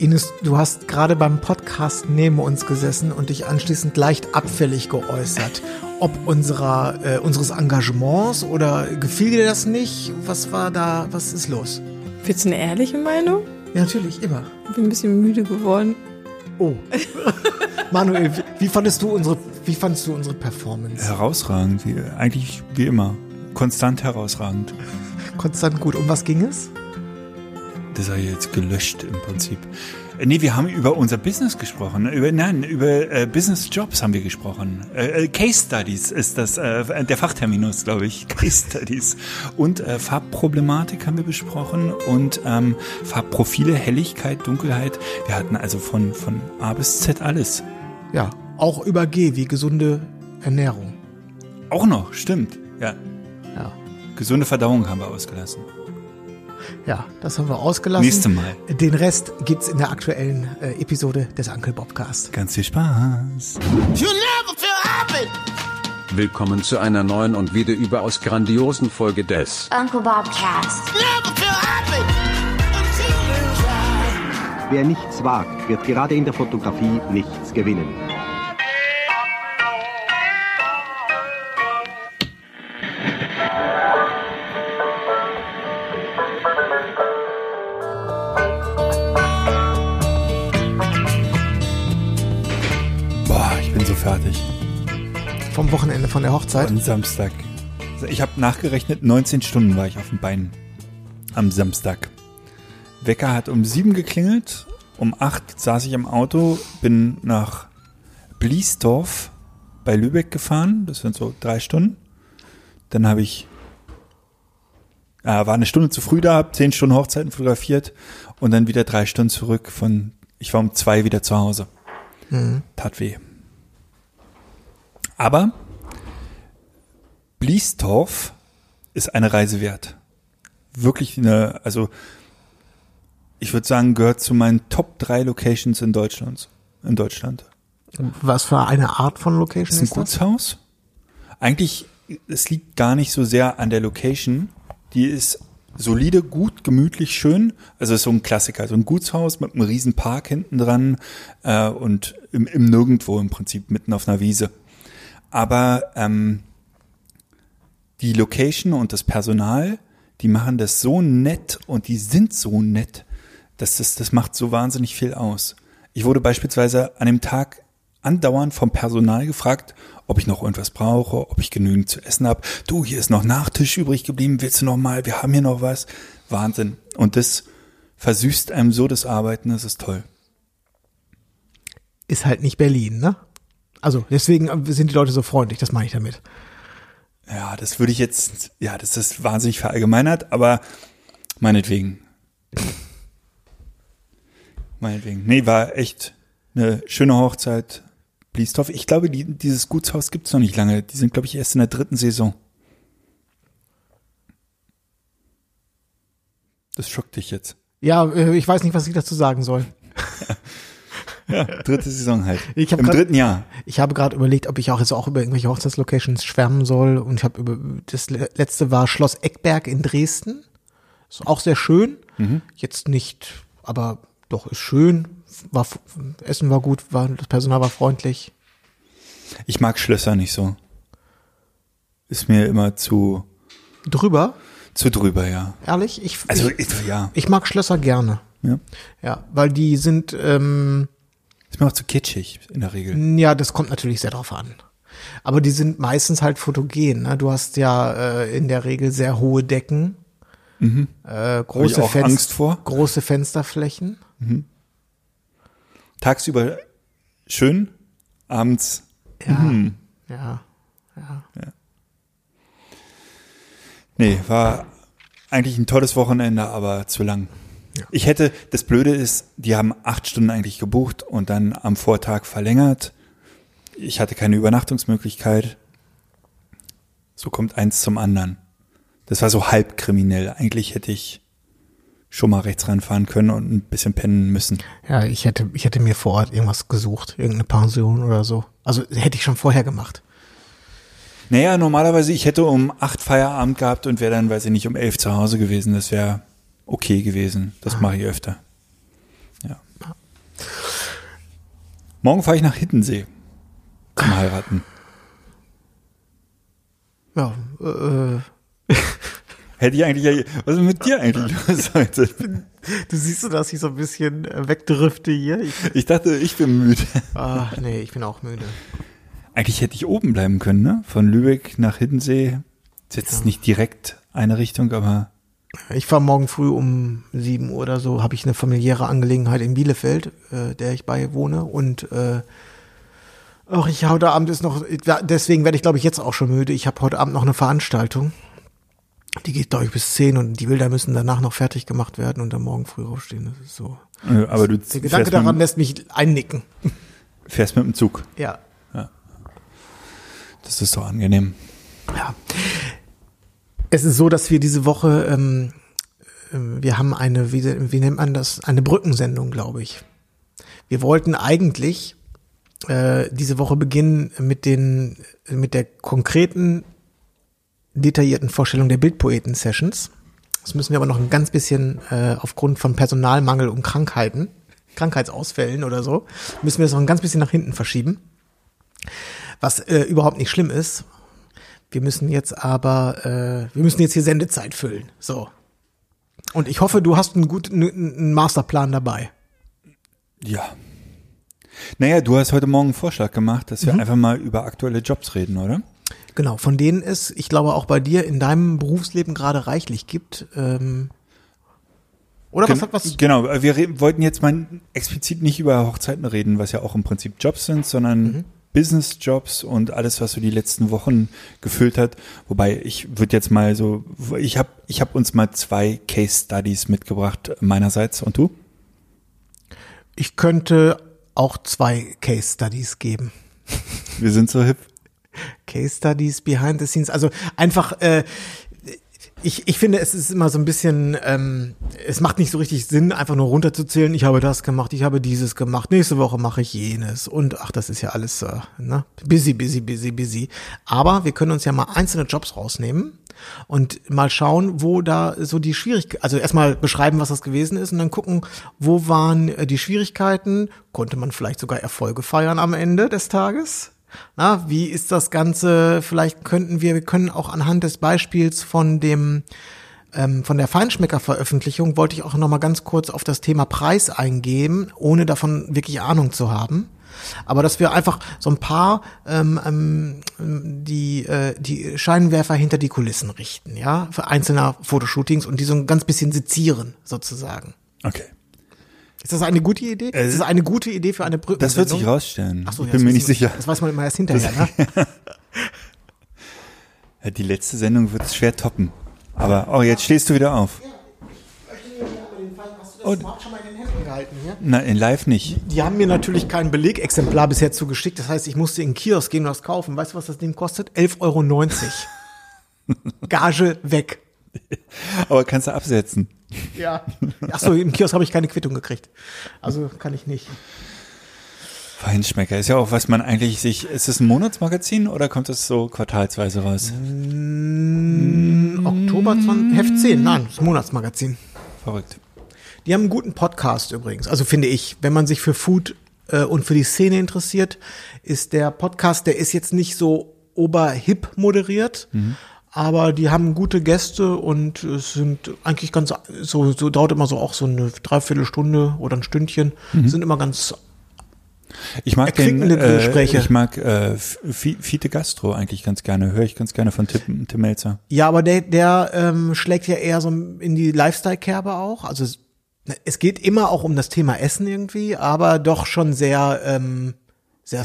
Ines, du hast gerade beim Podcast neben uns gesessen und dich anschließend leicht abfällig geäußert. Ob unserer, äh, unseres Engagements oder gefiel dir das nicht? Was war da, was ist los? Willst du eine ehrliche Meinung? Ja, natürlich, immer. Ich bin ein bisschen müde geworden. Oh. Manuel, wie fandest du unsere, wie fandest du unsere Performance? Herausragend, wie, eigentlich wie immer. Konstant herausragend. Konstant gut. Um was ging es? Das sei jetzt gelöscht im Prinzip. Äh, Nee, wir haben über unser Business gesprochen. Über, nein, über äh, Business Jobs haben wir gesprochen. Äh, äh, Case Studies ist das, äh, der Fachterminus, glaube ich. Case Studies. Und äh, Farbproblematik haben wir besprochen und ähm, Farbprofile, Helligkeit, Dunkelheit. Wir hatten also von, von A bis Z alles. Ja, auch über G, wie gesunde Ernährung. Auch noch, stimmt. Ja. Ja. Gesunde Verdauung haben wir ausgelassen. Ja, das haben wir ausgelassen. Nächste Mal. Den Rest gibt's in der aktuellen äh, Episode des Uncle Bobcast. Ganz viel Spaß. You never feel happy. Willkommen zu einer neuen und wieder überaus grandiosen Folge des Uncle Bobcast. Wer nichts wagt, wird gerade in der Fotografie nichts gewinnen. Vom Wochenende von der Hochzeit. Am Samstag. Ich habe nachgerechnet, 19 Stunden war ich auf dem Bein am Samstag. Wecker hat um sieben geklingelt, um acht saß ich im Auto, bin nach Bliesdorf bei Lübeck gefahren, das sind so drei Stunden. Dann habe ich, äh, war eine Stunde zu früh da, habe zehn Stunden Hochzeiten fotografiert und dann wieder drei Stunden zurück von, ich war um zwei wieder zu Hause. Tat weh. Aber Bliesdorf ist eine Reise wert. Wirklich eine, also ich würde sagen, gehört zu meinen Top drei Locations in Deutschland. In Deutschland. Was für eine Art von Location Das ist ein ist das? Gutshaus. Eigentlich, es liegt gar nicht so sehr an der Location. Die ist solide, gut, gemütlich, schön. Also ist so ein Klassiker, so ein Gutshaus mit einem riesen Park hinten dran äh, und im, im Nirgendwo im Prinzip, mitten auf einer Wiese. Aber ähm, die Location und das Personal, die machen das so nett und die sind so nett, dass das, das macht so wahnsinnig viel aus. Ich wurde beispielsweise an dem Tag andauernd vom Personal gefragt, ob ich noch irgendwas brauche, ob ich genügend zu essen habe. Du, hier ist noch Nachtisch übrig geblieben, willst du noch mal? Wir haben hier noch was. Wahnsinn. Und das versüßt einem so das Arbeiten, das ist toll. Ist halt nicht Berlin, ne? Also deswegen sind die Leute so freundlich, das meine ich damit. Ja, das würde ich jetzt, ja, das ist wahnsinnig verallgemeinert, aber meinetwegen. meinetwegen. Nee, war echt eine schöne Hochzeit. Bliesdorf. Ich glaube, die, dieses Gutshaus gibt's noch nicht lange. Die sind, glaube ich, erst in der dritten Saison. Das schockt dich jetzt. Ja, äh, ich weiß nicht, was ich dazu sagen soll. Ja, dritte Saison halt. Ich Im grad- dritten Jahr. Ich habe gerade überlegt, ob ich auch jetzt auch über irgendwelche Hochzeitslocations schwärmen soll. Und ich habe über das le- letzte war Schloss Eckberg in Dresden. Ist auch sehr schön. Jetzt nicht, aber doch ist schön. War Essen war gut, war das Personal war freundlich. Ich mag Schlösser nicht so. Ist mir immer zu, Drüber, zu drüber, ja. ehrlich, ich Also, ich, ich, ja. ich mag Schlösser gerne. ja. Ja, weil die sind ähm, Ist mir auch zu kitschig in der Regel. Ja, das kommt natürlich sehr drauf an. Aber die sind meistens halt fotogen. Ne? Du hast ja äh, in der Regel sehr hohe Decken, äh, große, Mhm. auch Fenst- Angst vor. große Fensterflächen. Tagsüber schön, abends Ja, ja. Nee, war eigentlich ein tolles Wochenende, aber zu lang. Ich hätte, das Blöde ist, die haben acht Stunden eigentlich gebucht und dann am Vortag verlängert. Ich hatte keine Übernachtungsmöglichkeit. So kommt eins zum anderen. Das war so halb kriminell. Eigentlich hätte ich schon mal rechts ranfahren können und ein bisschen pennen müssen. Ja, ich hätte, ich hätte mir vor Ort irgendwas gesucht, irgendeine Pension oder so. Also hätte ich schon vorher gemacht. Naja, normalerweise, ich hätte um acht Feierabend gehabt und wäre dann, weiß ich nicht, um elf zu Hause gewesen. Das wäre okay gewesen. Das mache ich öfter. Ja. Morgen fahre ich nach Hiddensee zum Heiraten. Ja, äh, Hätte ich eigentlich, ja- was ist mit dir eigentlich los heute? du siehst so, dass ich so ein bisschen äh, wegdrifte hier. Ich, Ich dachte, ich bin müde. ah, nee, ich bin auch müde. Eigentlich hätte ich oben bleiben können, ne? Von Lübeck nach Hiddensee. Ist jetzt nicht direkt eine Richtung, aber Ich fahre morgen früh um 7 Uhr oder so, habe ich eine familiäre Angelegenheit in Bielefeld, äh, der ich beiwohne. Und äh, ach, ich heute Abend ist noch, deswegen werde ich glaube ich jetzt auch schon müde. Ich habe heute Abend noch eine Veranstaltung. Die geht, glaube ich, bis 10 und die Bilder müssen danach noch fertig gemacht werden und dann morgen früh aufstehen. Das ist so. aber du Der Gedanke daran lässt mich einnicken. fährst mit dem Zug. Ja. Das ist so angenehm. Ja. Es ist so, dass wir diese Woche, ähm, ähm, wir haben eine, wie, wie nennt man das, eine Brückensendung, glaube ich. Wir wollten eigentlich äh, diese Woche beginnen mit den, mit der konkreten, detaillierten Vorstellung der Bildpoeten-Sessions. Das müssen wir aber noch ein ganz bisschen äh, aufgrund von Personalmangel und Krankheiten, Krankheitsausfällen oder so, müssen wir das noch ein ganz bisschen nach hinten verschieben. Was äh, überhaupt nicht schlimm ist, wir müssen jetzt aber, äh, wir müssen jetzt hier Sendezeit füllen. So. Und ich hoffe, du hast einen guten einen Masterplan dabei. Ja. Naja, du hast heute Morgen einen Vorschlag gemacht, dass wir Mhm. einfach mal über aktuelle Jobs reden, oder? Genau, von denen es, ich glaube, auch bei dir in deinem Berufsleben gerade reichlich gibt. Ähm, oder was hat was? Genau, wir wollten jetzt mal explizit nicht über Hochzeiten reden, was ja auch im Prinzip Jobs sind, sondern Mhm. Business-Jobs und alles, was so die letzten Wochen gefüllt hat. Wobei ich würde jetzt mal so, ich habe ich hab uns mal zwei Case Studies mitgebracht meinerseits und du? Ich könnte auch zwei Case Studies geben. Wir sind so hip. Case Studies behind the scenes. Also einfach, äh, ich, ich finde, es ist immer so ein bisschen, ähm, es macht nicht so richtig Sinn, einfach nur runterzuzählen, ich habe das gemacht, ich habe dieses gemacht, nächste Woche mache ich jenes und ach, das ist ja alles äh, ne? busy, busy, busy, busy. Aber wir können uns ja mal einzelne Jobs rausnehmen und mal schauen, wo da so die Schwierigkeiten, also erstmal beschreiben, was das gewesen ist und dann gucken, wo waren äh, die Schwierigkeiten, konnte man vielleicht sogar Erfolge feiern am Ende des Tages. Na, wie ist das Ganze? Vielleicht könnten wir, wir können auch anhand des Beispiels von dem ähm, von der Feinschmecker-Veröffentlichung wollte ich auch noch mal ganz kurz auf das Thema Preis eingehen, ohne davon wirklich Ahnung zu haben. Aber dass wir einfach so ein paar ähm, ähm, die äh, die Scheinwerfer hinter die Kulissen richten, ja, für einzelne Fotoshootings und die so ein ganz bisschen sezieren sozusagen. Okay. Ist das eine gute Idee? Äh, ist das eine gute Idee für eine Brücke? Das wird sich rausstellen. Ach so, ich ja, bin das mir nicht sicher. Das weiß man immer erst hinterher, ne? Ja, Die letzte Sendung wird es schwer toppen. Aber, oh, jetzt stehst du wieder auf. Oh, schon mal in den Händen gehalten hier? Na, in live nicht. Die haben mir natürlich kein Belegexemplar bisher zugeschickt. Das heißt, ich musste in den Kiosk gehen und das kaufen. Weißt du, was das Ding kostet? 11,90 Euro. Gage weg. Aber kannst du absetzen. Ja. Achso, im Kiosk habe ich keine Quittung gekriegt. Also kann ich nicht. Feinschmecker ist ja auch, was man eigentlich sich, ist es ein Monatsmagazin oder kommt es so quartalsweise raus? Oktober 20, Heft 10, nein, das Monatsmagazin. Verrückt. Die haben einen guten Podcast übrigens. Also finde ich, wenn man sich für Food äh, und für die Szene interessiert, ist der Podcast, der ist jetzt nicht so oberhip moderiert, aber die haben gute Gäste und es sind eigentlich ganz so so dauert immer so auch so eine Dreiviertelstunde oder ein Stündchen. Sind immer ganz Ich mag den, äh, ich mag äh, Fi- Fiete Gastro eigentlich ganz gerne. Höre ich ganz gerne von Tim, Tim Melzer. Ja, aber der, der ähm, schlägt ja eher so in die Lifestyle-Kerbe auch. Also es, es geht immer auch um das Thema Essen irgendwie, aber doch schon sehr, ähm, sehr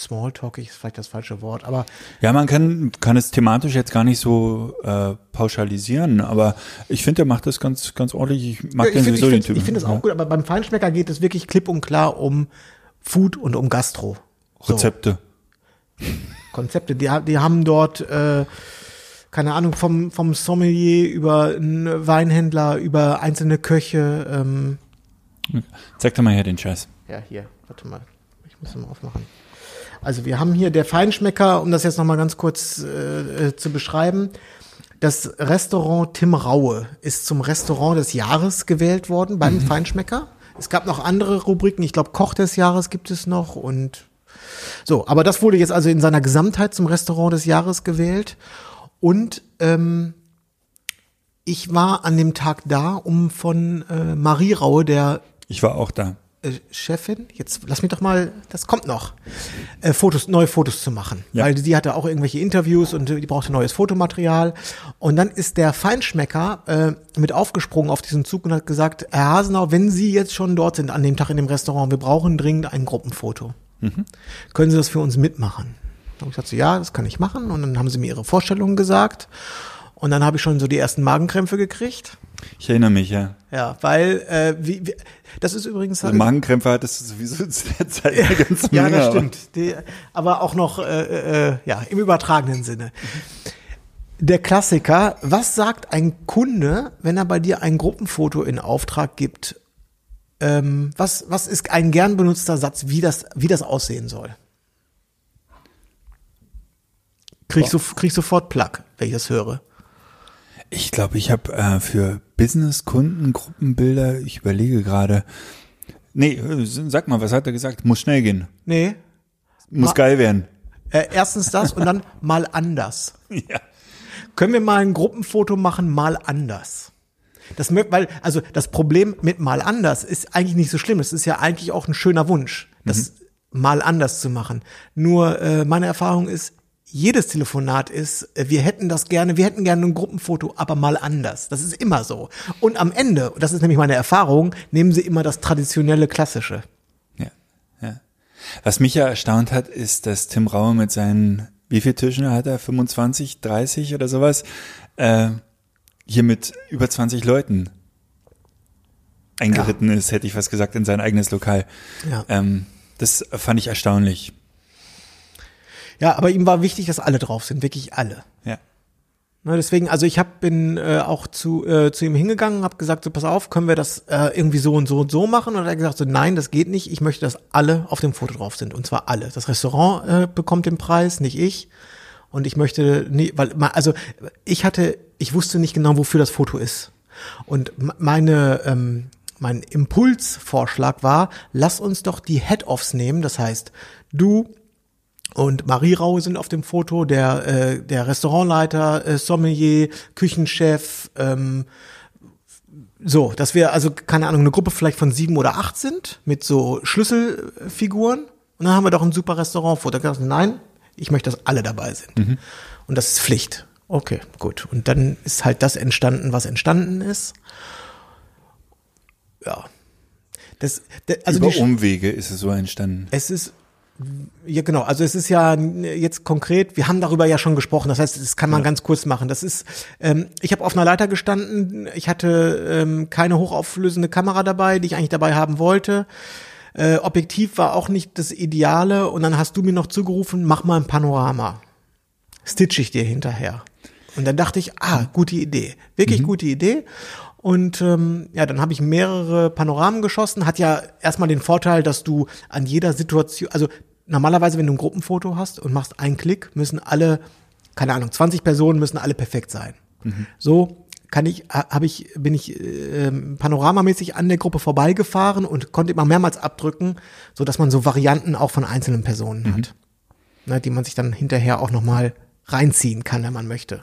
sm smalltalkig ist vielleicht das falsche Wort, aber Ja, man kann, kann es thematisch jetzt gar nicht so äh, pauschalisieren, aber ich finde, der macht das ganz, ganz ordentlich. Ich mag ich den finde ich sowieso den find, Typen. ich find das auch Ja. gut, aber beim Feinschmecker geht es wirklich klipp und klar um Food und um Gastro. So, Rezepte. Konzepte. Die, die haben dort, äh, keine Ahnung, vom, vom Sommelier über einen Weinhändler, über einzelne Köche, ähm, Zeig doch mal her den Scheiß. Ja, hier, warte mal. Ich muss ihn mal aufmachen. Also wir haben hier der Feinschmecker, um das jetzt nochmal ganz kurz äh, äh, zu beschreiben. Das Restaurant Tim Raue ist zum Restaurant des Jahres gewählt worden beim Feinschmecker. Es gab noch andere Rubriken. Ich glaube, Koch des Jahres gibt es noch und so. Aber das wurde jetzt also in seiner Gesamtheit zum Restaurant des Jahres gewählt. Und ähm, ich war an dem Tag da, um von äh, Marie Raue, der Ich war auch da. Äh, Chefin, jetzt lass mich doch mal, das kommt noch, äh, Fotos, neue Fotos zu machen. Ja. Weil die hatte auch irgendwelche Interviews und äh, die brauchte neues Fotomaterial. Und dann ist der Feinschmecker äh, mit aufgesprungen auf diesen Zug und hat gesagt, Herr Hasenau, wenn Sie jetzt schon dort sind an dem Tag in dem Restaurant, wir brauchen dringend ein Gruppenfoto. Können Sie das für uns mitmachen? Da habe ich gesagt, so, ja, das kann ich machen. Und dann haben sie mir ihre Vorstellungen gesagt. Und dann habe ich schon so die ersten Magenkrämpfe gekriegt. Ich erinnere mich, ja. Ja, weil, äh, wie, wie, das ist übrigens Also Magenkrämpfe hattest du sowieso zu der Zeit eine ganze Ja, das stimmt. Die, aber auch noch äh, äh, ja, im übertragenen Sinne. Der Klassiker, was sagt ein Kunde, wenn er bei dir ein Gruppenfoto in Auftrag gibt? Ähm, was, was ist ein gern benutzter Satz, wie das, wie das aussehen soll? Krieg so, krieg ich sofort Plug, wenn ich das höre. Ich glaube, ich habe äh, für Business-Kunden Gruppenbilder, ich überlege gerade. Nee, sag mal, was hat er gesagt? Muss schnell gehen. Nee, Muss Ma- geil werden. äh, erstens das und dann mal anders. Ja. Können wir mal ein Gruppenfoto machen, mal anders? Das weil, also das Problem mit mal anders ist eigentlich nicht so schlimm. Das ist ja eigentlich auch ein schöner Wunsch, das mal anders zu machen. Nur äh, meine Erfahrung ist, jedes Telefonat ist, äh, wir hätten das gerne, wir hätten gerne ein Gruppenfoto, aber mal anders. Das ist immer so. Und am Ende, das ist nämlich meine Erfahrung, nehmen sie immer das traditionelle Klassische. Ja, ja. Was mich ja erstaunt hat, ist, dass Tim Raue mit seinen, wie viel Tischen hat er? 25, 30 oder sowas? Äh, hier mit über 20 Leuten eingeritten ist, hätte ich fast gesagt, in sein eigenes Lokal. Ja. Ähm, das fand ich erstaunlich. Ja, aber ihm war wichtig, dass alle drauf sind, wirklich alle. Ja. Ne, deswegen, also ich hab, bin äh, auch zu, äh, zu ihm hingegangen, habe gesagt, so pass auf, können wir das äh, irgendwie so und so und so machen? Und er hat gesagt, so nein, das geht nicht. Ich möchte, dass alle auf dem Foto drauf sind. Und zwar alle. Das Restaurant äh, bekommt den Preis, nicht ich. Und ich möchte, nie, weil, also ich hatte, ich wusste nicht genau, wofür das Foto ist. Und meine, ähm, mein Impulsvorschlag war, lass uns doch die Head-Offs nehmen. Das heißt, du und Marie Rau sind auf dem Foto, der, äh, der Restaurantleiter, äh, Sommelier, Küchenchef, ähm, so, dass wir also, keine Ahnung, eine Gruppe vielleicht von sieben oder acht sind, mit so Schlüsselfiguren. Und dann haben wir doch ein super Restaurantfoto. Da gesagt, nein, ich möchte, dass alle dabei sind. Und das ist Pflicht. Okay, gut. Und dann ist halt das entstanden, was entstanden ist. Ja. Das, das also Über die, Umwege ist es so entstanden. es ist ja genau, also es ist ja jetzt konkret, wir haben darüber ja schon gesprochen, das heißt, das kann man ganz kurz machen. Das ist, ähm, ich habe auf einer Leiter gestanden, ich hatte ähm, keine hochauflösende Kamera dabei, die ich eigentlich dabei haben wollte. Äh, Objektiv war auch nicht das Ideale und dann hast du mir noch zugerufen, mach mal ein Panorama. Stitch ich dir hinterher. Und dann dachte ich, ah, gute Idee. Wirklich gute Idee. Und ähm, ja, dann habe ich mehrere Panoramen geschossen. Hat ja erstmal den Vorteil, dass du an jeder Situation, also normalerweise, wenn du ein Gruppenfoto hast und machst einen Klick, müssen alle, keine Ahnung, 20 Personen müssen alle perfekt sein. So kann ich, habe ich, bin ich äh, panoramamäßig an der Gruppe vorbeigefahren und konnte immer mehrmals abdrücken, so dass man so Varianten auch von einzelnen Personen hat, ne, die man sich dann hinterher auch noch mal reinziehen kann, wenn man möchte.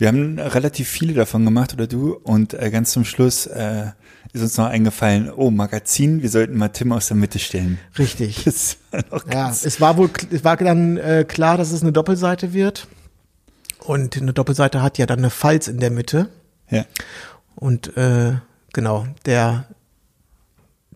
Wir haben relativ viele davon gemacht, oder du? Und äh, ganz zum Schluss äh, ist uns noch eingefallen, oh, Magazin, wir sollten mal Tim aus der Mitte stellen. Richtig. Das war Ja, es war wohl, es war dann äh, klar, dass es eine Doppelseite wird. Und eine Doppelseite hat ja dann eine Falz in der Mitte. ja. Und äh, genau, der,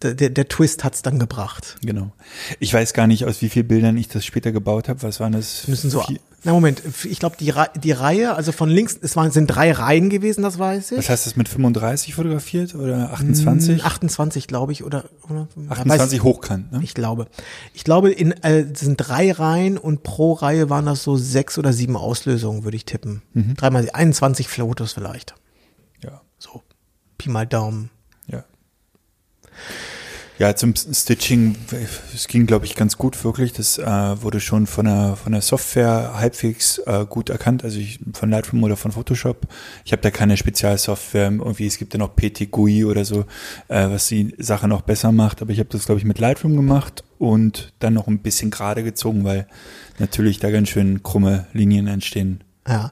der, der, der Twist hat's dann gebracht. Genau. Ich weiß gar nicht, aus wie vielen Bildern ich das später gebaut habe. Was waren das? Müssen so. Vier- Na Moment, ich glaube die, die Reihe, also von links, es waren sind drei Reihen gewesen, das weiß ich. Was heißt das mit 35 fotografiert oder 28? 28, glaube ich, oder, oder ja, 28 weiß- hochkant, ne? Ich glaube. Ich glaube, in äh, es sind drei Reihen und pro Reihe waren das so sechs oder sieben Auslösungen, würde ich tippen. Dreimal 21 Fotos vielleicht. Ja. So. Pi mal Daumen. Ja. Ja, zum Stitching, es ging, glaube ich, ganz gut wirklich. Das äh, wurde schon von der, von der Software halbwegs äh, gut erkannt, also ich, von Lightroom oder von Photoshop. Ich habe da keine Spezialsoftware, irgendwie, es gibt ja noch PT GUI oder so, äh, was die Sache noch besser macht, aber ich habe das, glaube ich, mit Lightroom gemacht und dann noch ein bisschen gerade gezogen, weil natürlich da ganz schön krumme Linien entstehen. Ja.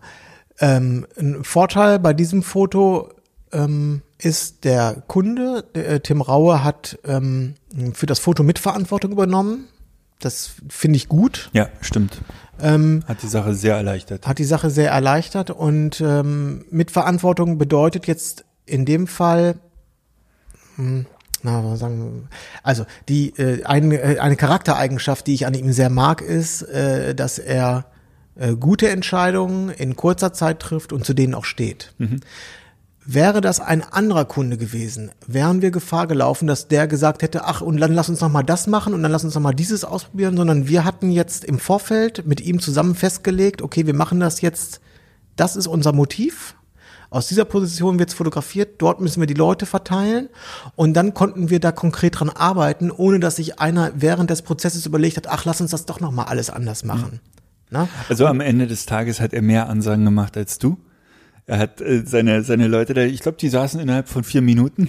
Ähm, ein Vorteil bei diesem Foto ähm, ist der Kunde, der, äh, Tim Raue hat ähm, für das Foto Mitverantwortung übernommen. Das finde ich gut. Ja, stimmt. Ähm, Hat die Sache sehr erleichtert. hat die Sache sehr erleichtert und ähm, Mitverantwortung bedeutet jetzt in dem Fall, hm, na, was sagen, wir, also die äh, eine, äh, eine Charaktereigenschaft, die ich an ihm sehr mag, ist, äh, dass er äh, gute Entscheidungen in kurzer Zeit trifft und zu denen auch steht. Wäre das ein anderer Kunde gewesen, wären wir Gefahr gelaufen, dass der gesagt hätte, ach, und dann lass uns noch mal das machen und dann lass uns noch mal dieses ausprobieren, sondern wir hatten jetzt im Vorfeld mit ihm zusammen festgelegt, okay, wir machen das jetzt, das ist unser Motiv. Aus dieser Position wird's fotografiert, dort müssen wir die Leute verteilen und dann konnten wir da konkret dran arbeiten, ohne dass sich einer während des Prozesses überlegt hat, ach, lass uns das doch noch mal alles anders machen. Na? Also am Ende des Tages hat er mehr Ansagen gemacht als du. Er hat äh, seine, seine Leute da, ich glaube, die saßen innerhalb von vier Minuten.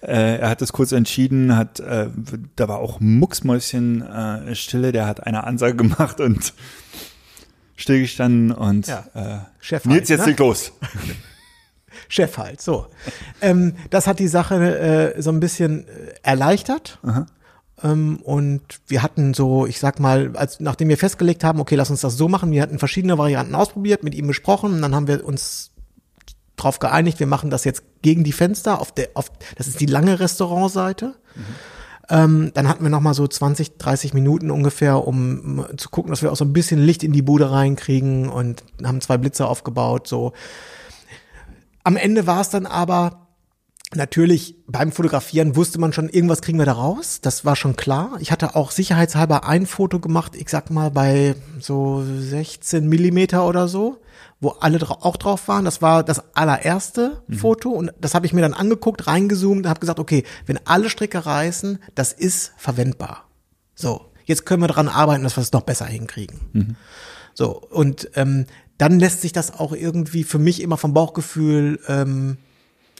Äh, er hat das kurz entschieden, hat, äh, da war auch Mucksmäuschen äh, Stille, der hat eine Ansage gemacht und stillgestanden und Ja. äh, Chef Nils, halt, jetzt ne? leg los. Chef halt, so. ähm, das hat die Sache äh, so ein bisschen erleichtert. Ähm, und wir hatten so, ich sag mal, als nachdem wir festgelegt haben, okay, lass uns das so machen, wir hatten verschiedene Varianten ausprobiert, mit ihm besprochen und dann haben wir uns drauf geeinigt, wir machen das jetzt gegen die Fenster auf der, auf, das ist die lange Restaurantseite. Ähm, dann hatten wir noch mal so 20, 30 Minuten ungefähr, um um zu gucken, dass wir auch so ein bisschen Licht in die Bude reinkriegen und haben zwei Blitze aufgebaut, so. Am Ende war es dann aber natürlich beim Fotografieren wusste man schon, irgendwas kriegen wir da raus. Das war schon klar. Ich hatte auch sicherheitshalber ein Foto gemacht, ich sag mal bei so 16 Millimeter oder so, wo alle dra auch drauf waren. Das war das allererste Foto und das habe ich mir dann angeguckt, reingezoomt und habe gesagt, okay, wenn alle Stricke reißen, das ist verwendbar. So, jetzt können wir daran arbeiten, dass wir es noch besser hinkriegen. So, und ähm, dann lässt sich das auch irgendwie für mich immer vom Bauchgefühl, ähm,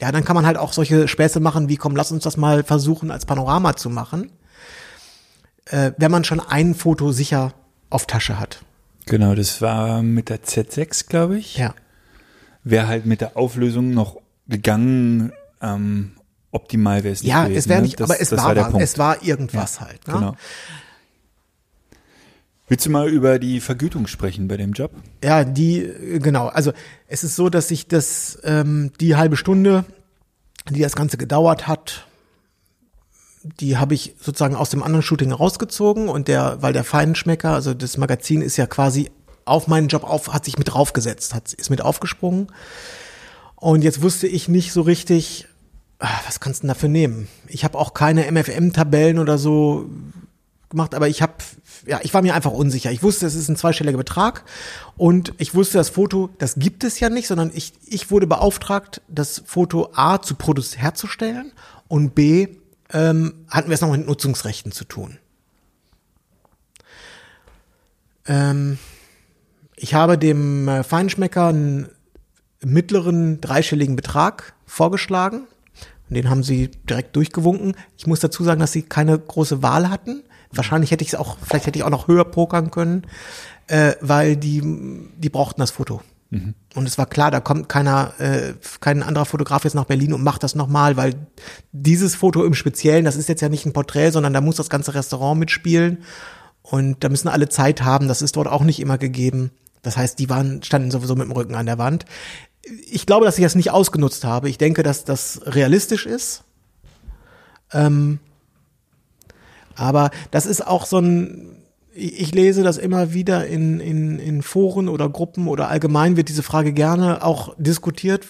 ja, dann kann man halt auch solche Späße machen, wie komm, lass uns das mal versuchen, als Panorama zu machen, äh, wenn man schon ein Foto sicher auf Tasche hat. Genau, das war mit der Z6, glaube ich. Ja. Wäre halt mit der Auflösung noch gegangen, ähm, optimal wäre es nicht Ja, gewesen. es wäre ne? nicht, Das- aber es war, Punkt. es war irgendwas halt. Ne? Genau. Willst du mal über die Vergütung sprechen bei dem Job? Ja, die, äh, genau. Also es ist so, dass sich das, ähm, die halbe Stunde, die das Ganze gedauert hat, die habe ich sozusagen aus dem anderen Shooting rausgezogen und der, weil der Feinschmecker, also das Magazin ist ja quasi auf meinen Job auf, hat sich mit draufgesetzt, hat, ist mit aufgesprungen. Und jetzt wusste ich nicht so richtig, ah, was kannst du denn dafür nehmen? Ich habe auch keine MFM-Tabellen oder so gemacht, aber ich habe, ja, ich war mir einfach unsicher. Ich wusste, es ist ein zweistelliger Betrag und ich wusste, das Foto, das gibt es ja nicht, sondern ich, ich wurde beauftragt, das Foto A zu produzieren, herzustellen und B ähm, hatten wir es noch mit Nutzungsrechten zu tun. Ähm, ich habe dem äh, Feinschmecker einen mittleren dreistelligen Betrag vorgeschlagen. Und Den haben sie direkt durchgewunken. Ich muss dazu sagen, dass sie keine große Wahl hatten. Wahrscheinlich hätte ich es auch, vielleicht hätte ich auch noch höher pokern können, äh, weil die, die brauchten das Foto. Und es war klar, da kommt keiner, äh, kein anderer Fotograf jetzt nach Berlin und macht das nochmal, weil dieses Foto im Speziellen, das ist jetzt ja nicht ein Porträt, sondern da muss das ganze Restaurant mitspielen. Und da müssen alle Zeit haben. Das ist dort auch nicht immer gegeben. Das heißt, die waren, standen sowieso mit dem Rücken an der Wand. Ich glaube, dass ich das nicht ausgenutzt habe. Ich denke, dass das realistisch ist. Ähm, aber das ist auch so ein, ich lese das immer wieder in, in, in Foren oder Gruppen oder allgemein wird diese Frage gerne auch diskutiert,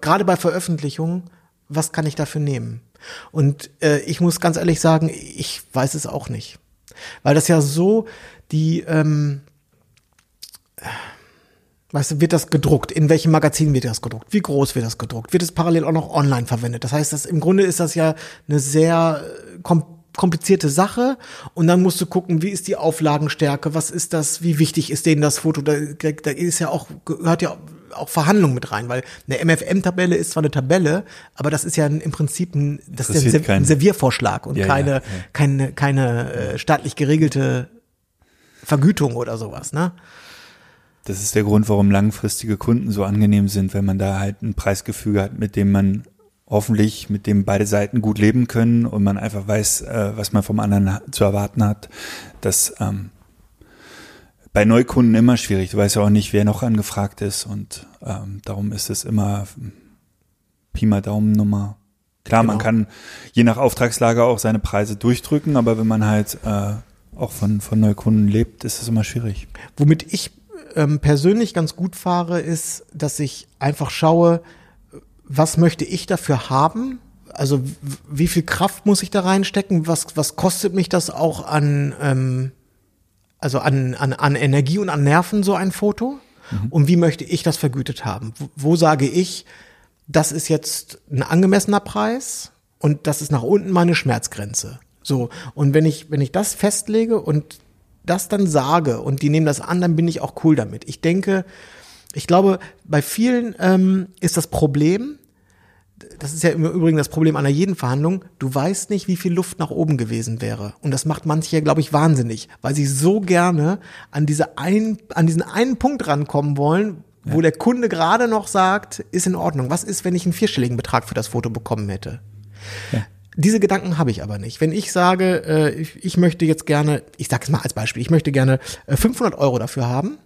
gerade bei Veröffentlichungen, was kann ich dafür nehmen? Und äh, ich muss ganz ehrlich sagen, ich weiß es auch nicht. Weil das ja so die, ähm, Weißt du, wird das gedruckt? In welchem Magazin wird das gedruckt? Wie groß wird das gedruckt? Wird es parallel auch noch online verwendet? Das heißt, das, im Grunde ist das ja eine sehr äh, kom komplizierte Sache. Und dann musst du gucken, wie ist die Auflagenstärke? Was ist das? Wie wichtig ist denen das Foto? Da, da ist ja auch, gehört ja auch Verhandlung mit rein, weil eine MFM-Tabelle ist zwar eine Tabelle, aber das ist ja im Prinzip ein, das ist ja ein, Serviervorschlag und Ja, ja, keine, ja. keine, keine äh, staatlich geregelte Vergütung oder sowas, ne? Das ist der Grund, warum langfristige Kunden so angenehm sind, wenn man da halt ein Preisgefüge hat, mit dem man hoffentlich, mit dem beide Seiten gut leben können und man einfach weiß, äh, was man vom anderen zu erwarten hat. Das ähm, bei Neukunden immer schwierig. Du weißt ja auch nicht, wer noch angefragt ist und ähm, darum ist es immer ähm, Pi mal Daumennummer. Klar, man Genau. kann je nach Auftragslage auch seine Preise durchdrücken, aber wenn man halt äh, auch von, von Neukunden lebt, ist es immer schwierig. Womit ich ähm, persönlich ganz gut fahre, ist, dass ich einfach schaue, was möchte ich dafür haben? Also wie viel Kraft muss ich da reinstecken? Was, was kostet mich das auch an, ähm, also an, an, an Energie und an Nerven so ein Foto? Und wie möchte ich das vergütet haben? Wo, wo sage ich, das ist jetzt ein angemessener Preis und das ist nach unten meine Schmerzgrenze. So. Und wenn ich, wenn ich das festlege und das dann sage und die nehmen das an, dann bin ich auch cool damit. Ich denke, ich glaube, bei vielen ähm, ist das Problem, das ist ja im Übrigen das Problem einer jeden Verhandlung, du weißt nicht, wie viel Luft nach oben gewesen wäre. Und das macht manche ja, glaube ich, wahnsinnig, weil sie so gerne an diese ein, an diesen einen Punkt rankommen wollen, wo der Kunde gerade noch sagt, ist in Ordnung. Was ist, wenn ich einen vierstelligen Betrag für das Foto bekommen hätte? Diese Gedanken habe ich aber nicht. Wenn ich sage, äh, ich, möchte jetzt gerne, ich sage es mal als Beispiel, ich möchte gerne äh, 500 Euro dafür haben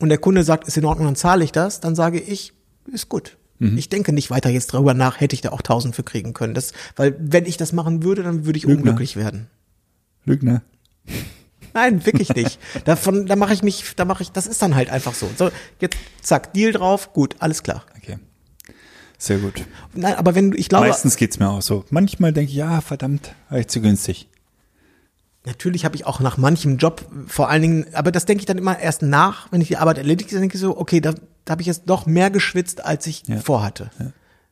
und der Kunde sagt, ist in Ordnung, dann zahle ich das, dann sage ich, ist gut. Ich denke nicht weiter jetzt darüber nach, hätte ich da auch 1000 für kriegen können. Das, weil wenn ich das machen würde, dann würde ich Lügner. unglücklich werden. Lügner. Nein, wirklich nicht. Davon, da mache ich mich, da mache ich, das ist dann halt einfach so. So, jetzt zack, Deal drauf, gut, alles klar. Okay. Sehr gut. Nein, aber wenn du, ich glaube, Meistens geht's mir auch so. Manchmal denke ich, ja, verdammt, war ich zu günstig. Natürlich habe ich auch nach manchem Job vor allen Dingen, aber das denke ich dann immer erst nach, wenn ich die Arbeit erledigt habe, denke ich so, okay, da, da habe ich jetzt doch mehr geschwitzt, als ich Ja. vorhatte.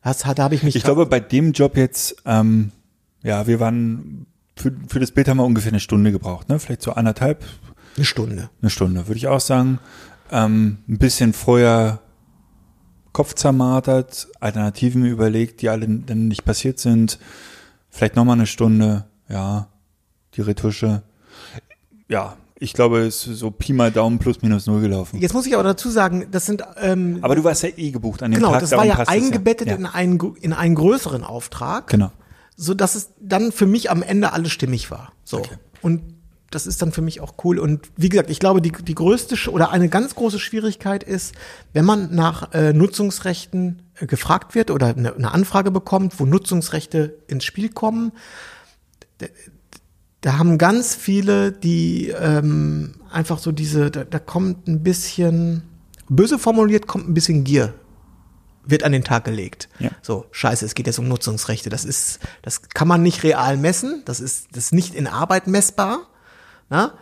Das, da habe ich mich. Ich glaube, bei dem Job jetzt, ähm, ja, wir waren, für, für das Bild haben wir ungefähr eine Stunde gebraucht, ne? Vielleicht so anderthalb, eine Stunde. eine Stunde, würde ich auch sagen. Ähm, ein bisschen vorher Kopf zermartert, Alternativen überlegt, die alle dann nicht passiert sind. Vielleicht nochmal eine Stunde, ja, die Retusche. Ja, ich glaube, es ist so Pi mal Daumen plus minus null gelaufen. Jetzt muss ich aber dazu sagen, das sind ähm, Aber du warst ja eh gebucht an dem genau, Tag. das war ja eingebettet Ja. in einen in einen größeren Auftrag, Genau. so dass es dann für mich am Ende alles stimmig war. So Okay. und das ist dann für mich auch cool. Und wie gesagt, ich glaube, die, die größte oder eine ganz große Schwierigkeit ist, wenn man nach äh, Nutzungsrechten äh, gefragt wird oder eine, eine Anfrage bekommt, wo Nutzungsrechte ins Spiel kommen, da haben ganz viele, die ähm, einfach so diese, da, da kommt ein bisschen, böse formuliert, kommt ein bisschen Gier, wird an den Tag gelegt. Ja. So, scheiße, es geht jetzt um Nutzungsrechte. Das ist, das kann man nicht real messen, das ist, das ist nicht in Arbeit messbar. Na?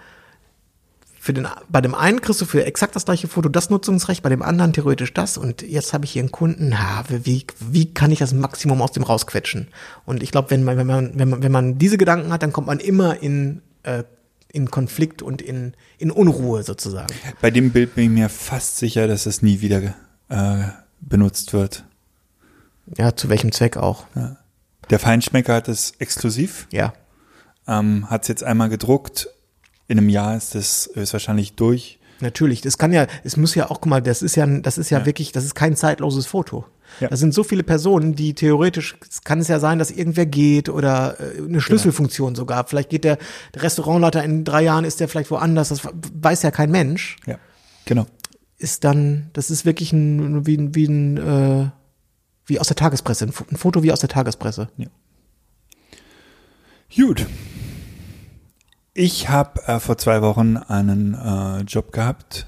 Für den, bei dem einen kriegst du für exakt das gleiche Foto das Nutzungsrecht, bei dem anderen theoretisch das. Und jetzt habe ich hier einen Kunden, ha, wie, wie kann ich das Maximum aus dem rausquetschen? Und ich glaube, wenn man, wenn man, wenn man, wenn man diese Gedanken hat, dann kommt man immer in, äh, in Konflikt und in, in Unruhe sozusagen. Bei dem Bild bin ich mir fast sicher, dass es nie wieder äh, benutzt wird. Ja, zu welchem Zweck auch. Der Feinschmecker hat es exklusiv, Ja. ähm, hat es jetzt einmal gedruckt. In einem Jahr ist es höchstwahrscheinlich durch. Natürlich, das kann ja, es muss ja auch, guck mal, das ist ja, das ist ja, Ja. wirklich, das ist kein zeitloses Foto. Ja. Da sind so viele Personen, die theoretisch, es kann es ja sein, dass irgendwer geht oder äh, eine Schlüsselfunktion sogar. Vielleicht geht der, der Restaurantleiter in drei Jahren ist der vielleicht woanders, das weiß ja kein Mensch. Ja, genau. Ist dann, das ist wirklich ein, wie, wie ein, äh, wie aus der Tagespresse, ein Fo- ein Foto wie aus der Tagespresse. Gut. Ich habe äh, vor zwei Wochen einen äh, Job gehabt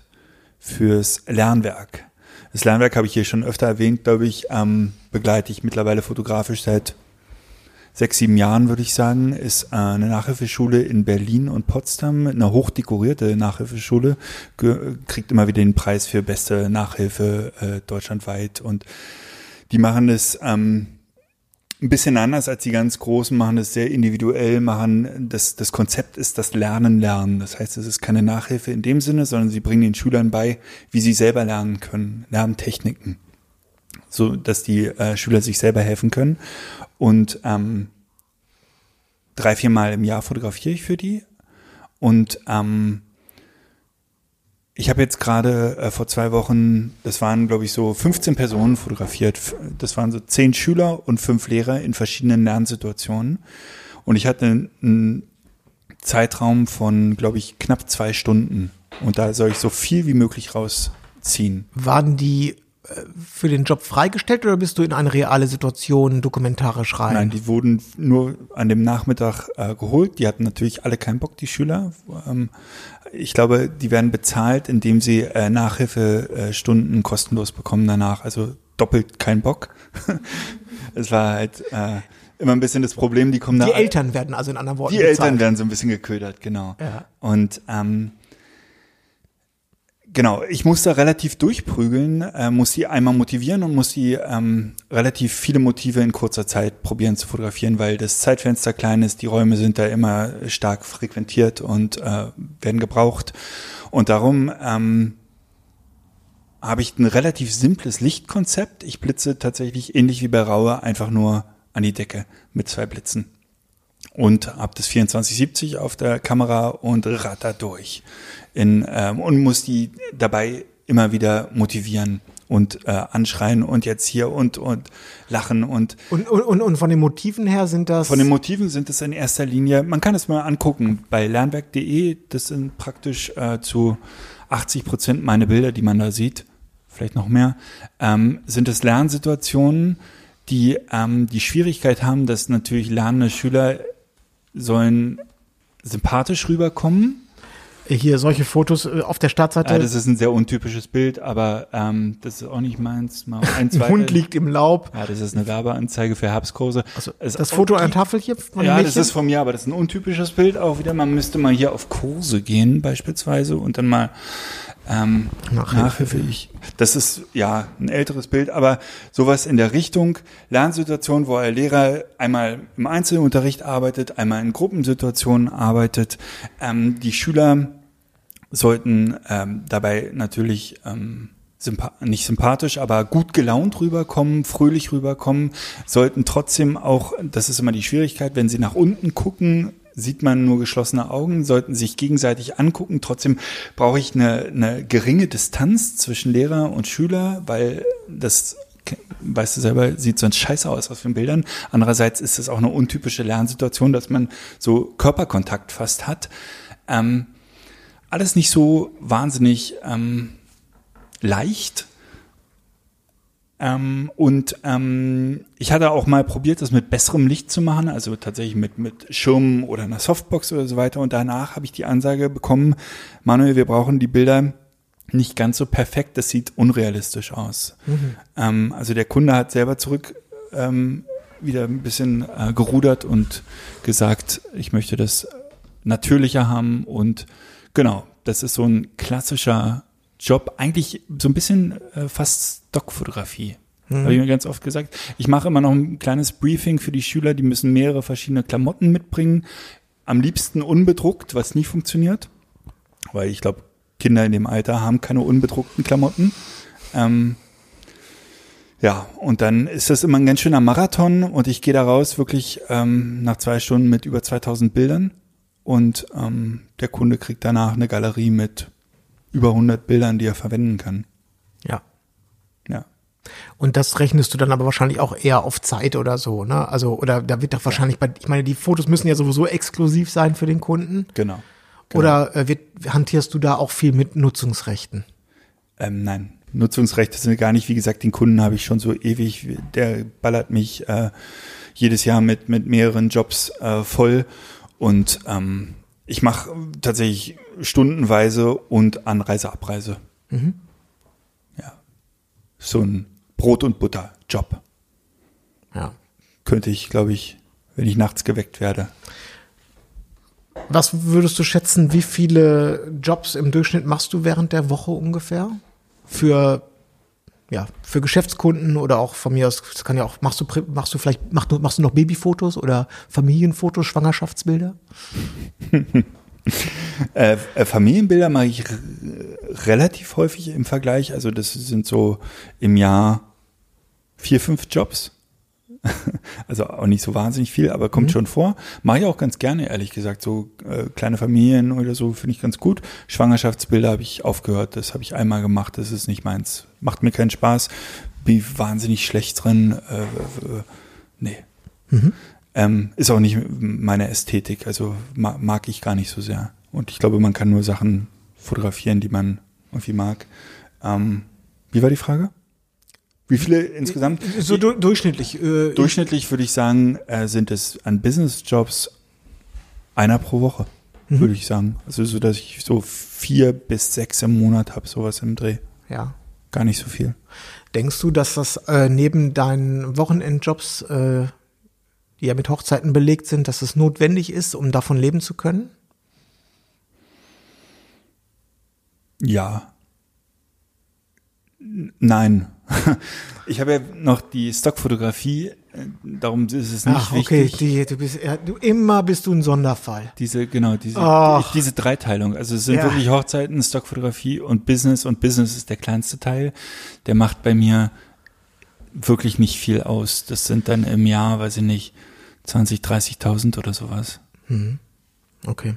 fürs Lernwerk. Das Lernwerk habe ich hier schon öfter erwähnt, glaube ich, ähm, begleite ich mittlerweile fotografisch seit sechs, sieben Jahren, würde ich sagen, ist äh, eine Nachhilfeschule in Berlin und Potsdam, eine hochdekorierte Nachhilfeschule, kriegt immer wieder den Preis für beste Nachhilfe äh, deutschlandweit. Und die machen das ähm, ein bisschen anders als die ganz Großen, machen das sehr individuell, machen das, das Konzept ist das Lernen, Lernen. Das heißt, es ist keine Nachhilfe in dem Sinne, sondern sie bringen den Schülern bei, wie sie selber lernen können, Lerntechniken, so dass die äh, Schüler sich selber helfen können. Und ähm, drei, viermal im Jahr fotografiere ich für die. Und ähm, ich habe jetzt gerade äh, vor zwei Wochen, das waren glaube ich so 15 Personen fotografiert. Das waren so zehn Schüler und fünf Lehrer in verschiedenen Lernsituationen. Und ich hatte einen Zeitraum von, glaube ich, knapp zwei Stunden. Und da soll ich so viel wie möglich rausziehen. Waren die für den Job freigestellt oder bist du in eine reale Situation dokumentarisch rein? Nein, die wurden nur an dem Nachmittag äh, geholt. Die hatten natürlich alle keinen Bock, die Schüler. Ähm, ich glaube, die werden bezahlt, indem sie äh, Nachhilfestunden äh, kostenlos bekommen danach. Also doppelt kein Bock. es war halt äh, immer ein bisschen das Problem, die kommen die da. Eltern werden also in anderen Worten Die Eltern bezahlt. werden so ein bisschen geködert, genau. Ja. Und ähm, genau, ich muss da relativ durchprügeln, äh, muss die einmal motivieren und muss die ähm, relativ viele Motive in kurzer Zeit probieren zu fotografieren, weil das Zeitfenster klein ist, die Räume sind da immer stark frequentiert und äh, werden gebraucht. Und darum ähm, habe ich ein relativ simples Lichtkonzept. Ich blitze tatsächlich ähnlich wie bei Raue einfach nur an die Decke mit zwei Blitzen und habe das 2470 auf der Kamera und ratter durch in, ähm, und muss die dabei immer wieder motivieren und äh, anschreien und jetzt hier und und lachen und Und, und, und, und von den Motiven her sind das. von den Motiven sind es in erster Linie, man kann es mal angucken bei lernwerk.de, das sind praktisch äh, zu 80 Prozent meine Bilder, die man da sieht, vielleicht noch mehr, ähm, sind es Lernsituationen, die ähm, die Schwierigkeit haben, dass natürlich lernende Schüler sollen sympathisch rüberkommen. hier solche Fotos äh, auf der Startseite. Ja, das ist ein sehr untypisches Bild, aber ähm, das ist auch nicht meins. Mal ein, zwei Hund liegt im Laub. Ja, das ist eine Werbeanzeige für Herbstkurse. Also Es- das Foto an der Tafel hier von Ja, das ist von mir, aber das ist ein untypisches Bild auch wieder. Man müsste mal hier auf Kurse gehen beispielsweise und dann mal ähm, Nachhilfe. Nachhilfe. Ich, das ist ja ein älteres Bild, aber sowas in der Richtung Lernsituation, wo ein Lehrer einmal im Einzelunterricht arbeitet, einmal in Gruppensituationen arbeitet. Ähm, die Schüler sollten ähm, dabei natürlich ähm, sympa nicht sympathisch, aber gut gelaunt rüberkommen, fröhlich rüberkommen, sollten trotzdem auch, das ist immer die Schwierigkeit, wenn sie nach unten gucken, sieht man nur geschlossene Augen, sollten sich gegenseitig angucken. Trotzdem brauche ich eine, eine geringe Distanz zwischen Lehrer und Schüler, weil das weißt du selber, sieht sonst scheiße aus auf den Bildern. Andererseits ist es auch eine untypische Lernsituation, dass man so Körperkontakt fast hat. Ähm, alles nicht so wahnsinnig ähm, leicht. Ähm, und ähm, ich hatte auch mal probiert, das mit besserem Licht zu machen, also tatsächlich mit, mit Schirmen oder einer Softbox oder so weiter. Und danach habe ich die Ansage bekommen, Manuel, wir brauchen die Bilder nicht ganz so perfekt, das sieht unrealistisch aus. Ähm, also der Kunde hat selber zurück ähm, wieder ein bisschen äh, gerudert und gesagt, ich möchte das natürlicher haben und genau, das ist so ein klassischer Job, eigentlich so ein bisschen äh, fast Stockfotografie. Habe ich mir ganz oft gesagt. Ich mache immer noch ein kleines Briefing für die Schüler, die müssen mehrere verschiedene Klamotten mitbringen. Am liebsten unbedruckt, was nie funktioniert. Weil ich glaube, Kinder in dem Alter haben keine unbedruckten Klamotten. Ähm, ja, und dann ist das immer ein ganz schöner Marathon und ich gehe da raus wirklich ähm, nach zwei Stunden mit über 2000 Bildern und ähm, der Kunde kriegt danach eine Galerie mit über 100 Bildern, die er verwenden kann. Ja. Ja. Und das rechnest du dann aber wahrscheinlich auch eher auf Zeit oder so, ne? Also, oder da wird doch wahrscheinlich bei, ich meine, die Fotos müssen ja sowieso exklusiv sein für den Kunden. Genau. Oder äh, wird, hantierst du da auch viel mit Nutzungsrechten? Ähm, nein, Nutzungsrechte sind gar nicht. Wie gesagt, den Kunden habe ich schon so ewig. Der ballert mich äh, jedes Jahr mit, mit mehreren Jobs äh, voll. Und ähm, ich mache tatsächlich stundenweise und Anreise, Abreise. Ja. So ein Brot- und Butter-Job. Ja. Könnte ich, glaube ich, wenn ich nachts geweckt werde. Was würdest du schätzen, wie viele Jobs im Durchschnitt machst du während der Woche ungefähr? Für, ja, für Geschäftskunden oder auch von mir aus, das kann ja auch, machst du, machst du vielleicht, machst du, machst du noch Babyfotos oder Familienfotos, Schwangerschaftsbilder? Äh, äh, Familienbilder mache ich relativ häufig im Vergleich. Also das sind so im Jahr vier, fünf Jobs. Also auch nicht so wahnsinnig viel, aber kommt schon vor. Mache ich auch ganz gerne, ehrlich gesagt. So äh, kleine Familien oder so finde ich ganz gut. Schwangerschaftsbilder habe ich aufgehört. Das habe ich einmal gemacht. Das ist nicht meins. Macht mir keinen Spaß. Bin wahnsinnig schlecht drin. Äh, äh, nee. Ähm, ist auch nicht meine Ästhetik, also ma mag ich gar nicht so sehr. Und ich glaube, man kann nur Sachen fotografieren, die man irgendwie mag. Ähm, wie war die Frage? Wie viele insgesamt? So du, durchschnittlich. Äh, Durchschnittlich würde ich sagen, äh, sind es an Business-Jobs einer pro Woche, würde ich sagen. Also so, dass ich so vier bis sechs im Monat habe, sowas im Dreh. ja. Gar nicht so viel. Denkst du, dass das äh, neben deinen Wochenendjobs, äh, die ja mit Hochzeiten belegt sind, dass es notwendig ist, um davon leben zu können? Ja. N- Nein. Ich habe ja noch die Stockfotografie, äh, darum ist es nicht Ach, okay, wichtig. die, du bist, ja, du, immer bist du ein Sonderfall. Diese, genau, diese, Ach. diese Dreiteilung. Also es sind Ja. wirklich Hochzeiten, Stockfotografie und Business und Business ist der kleinste Teil. Der macht bei mir wirklich nicht viel aus. Das sind dann im Jahr, weiß ich nicht, 20, 30.000 oder sowas. Okay.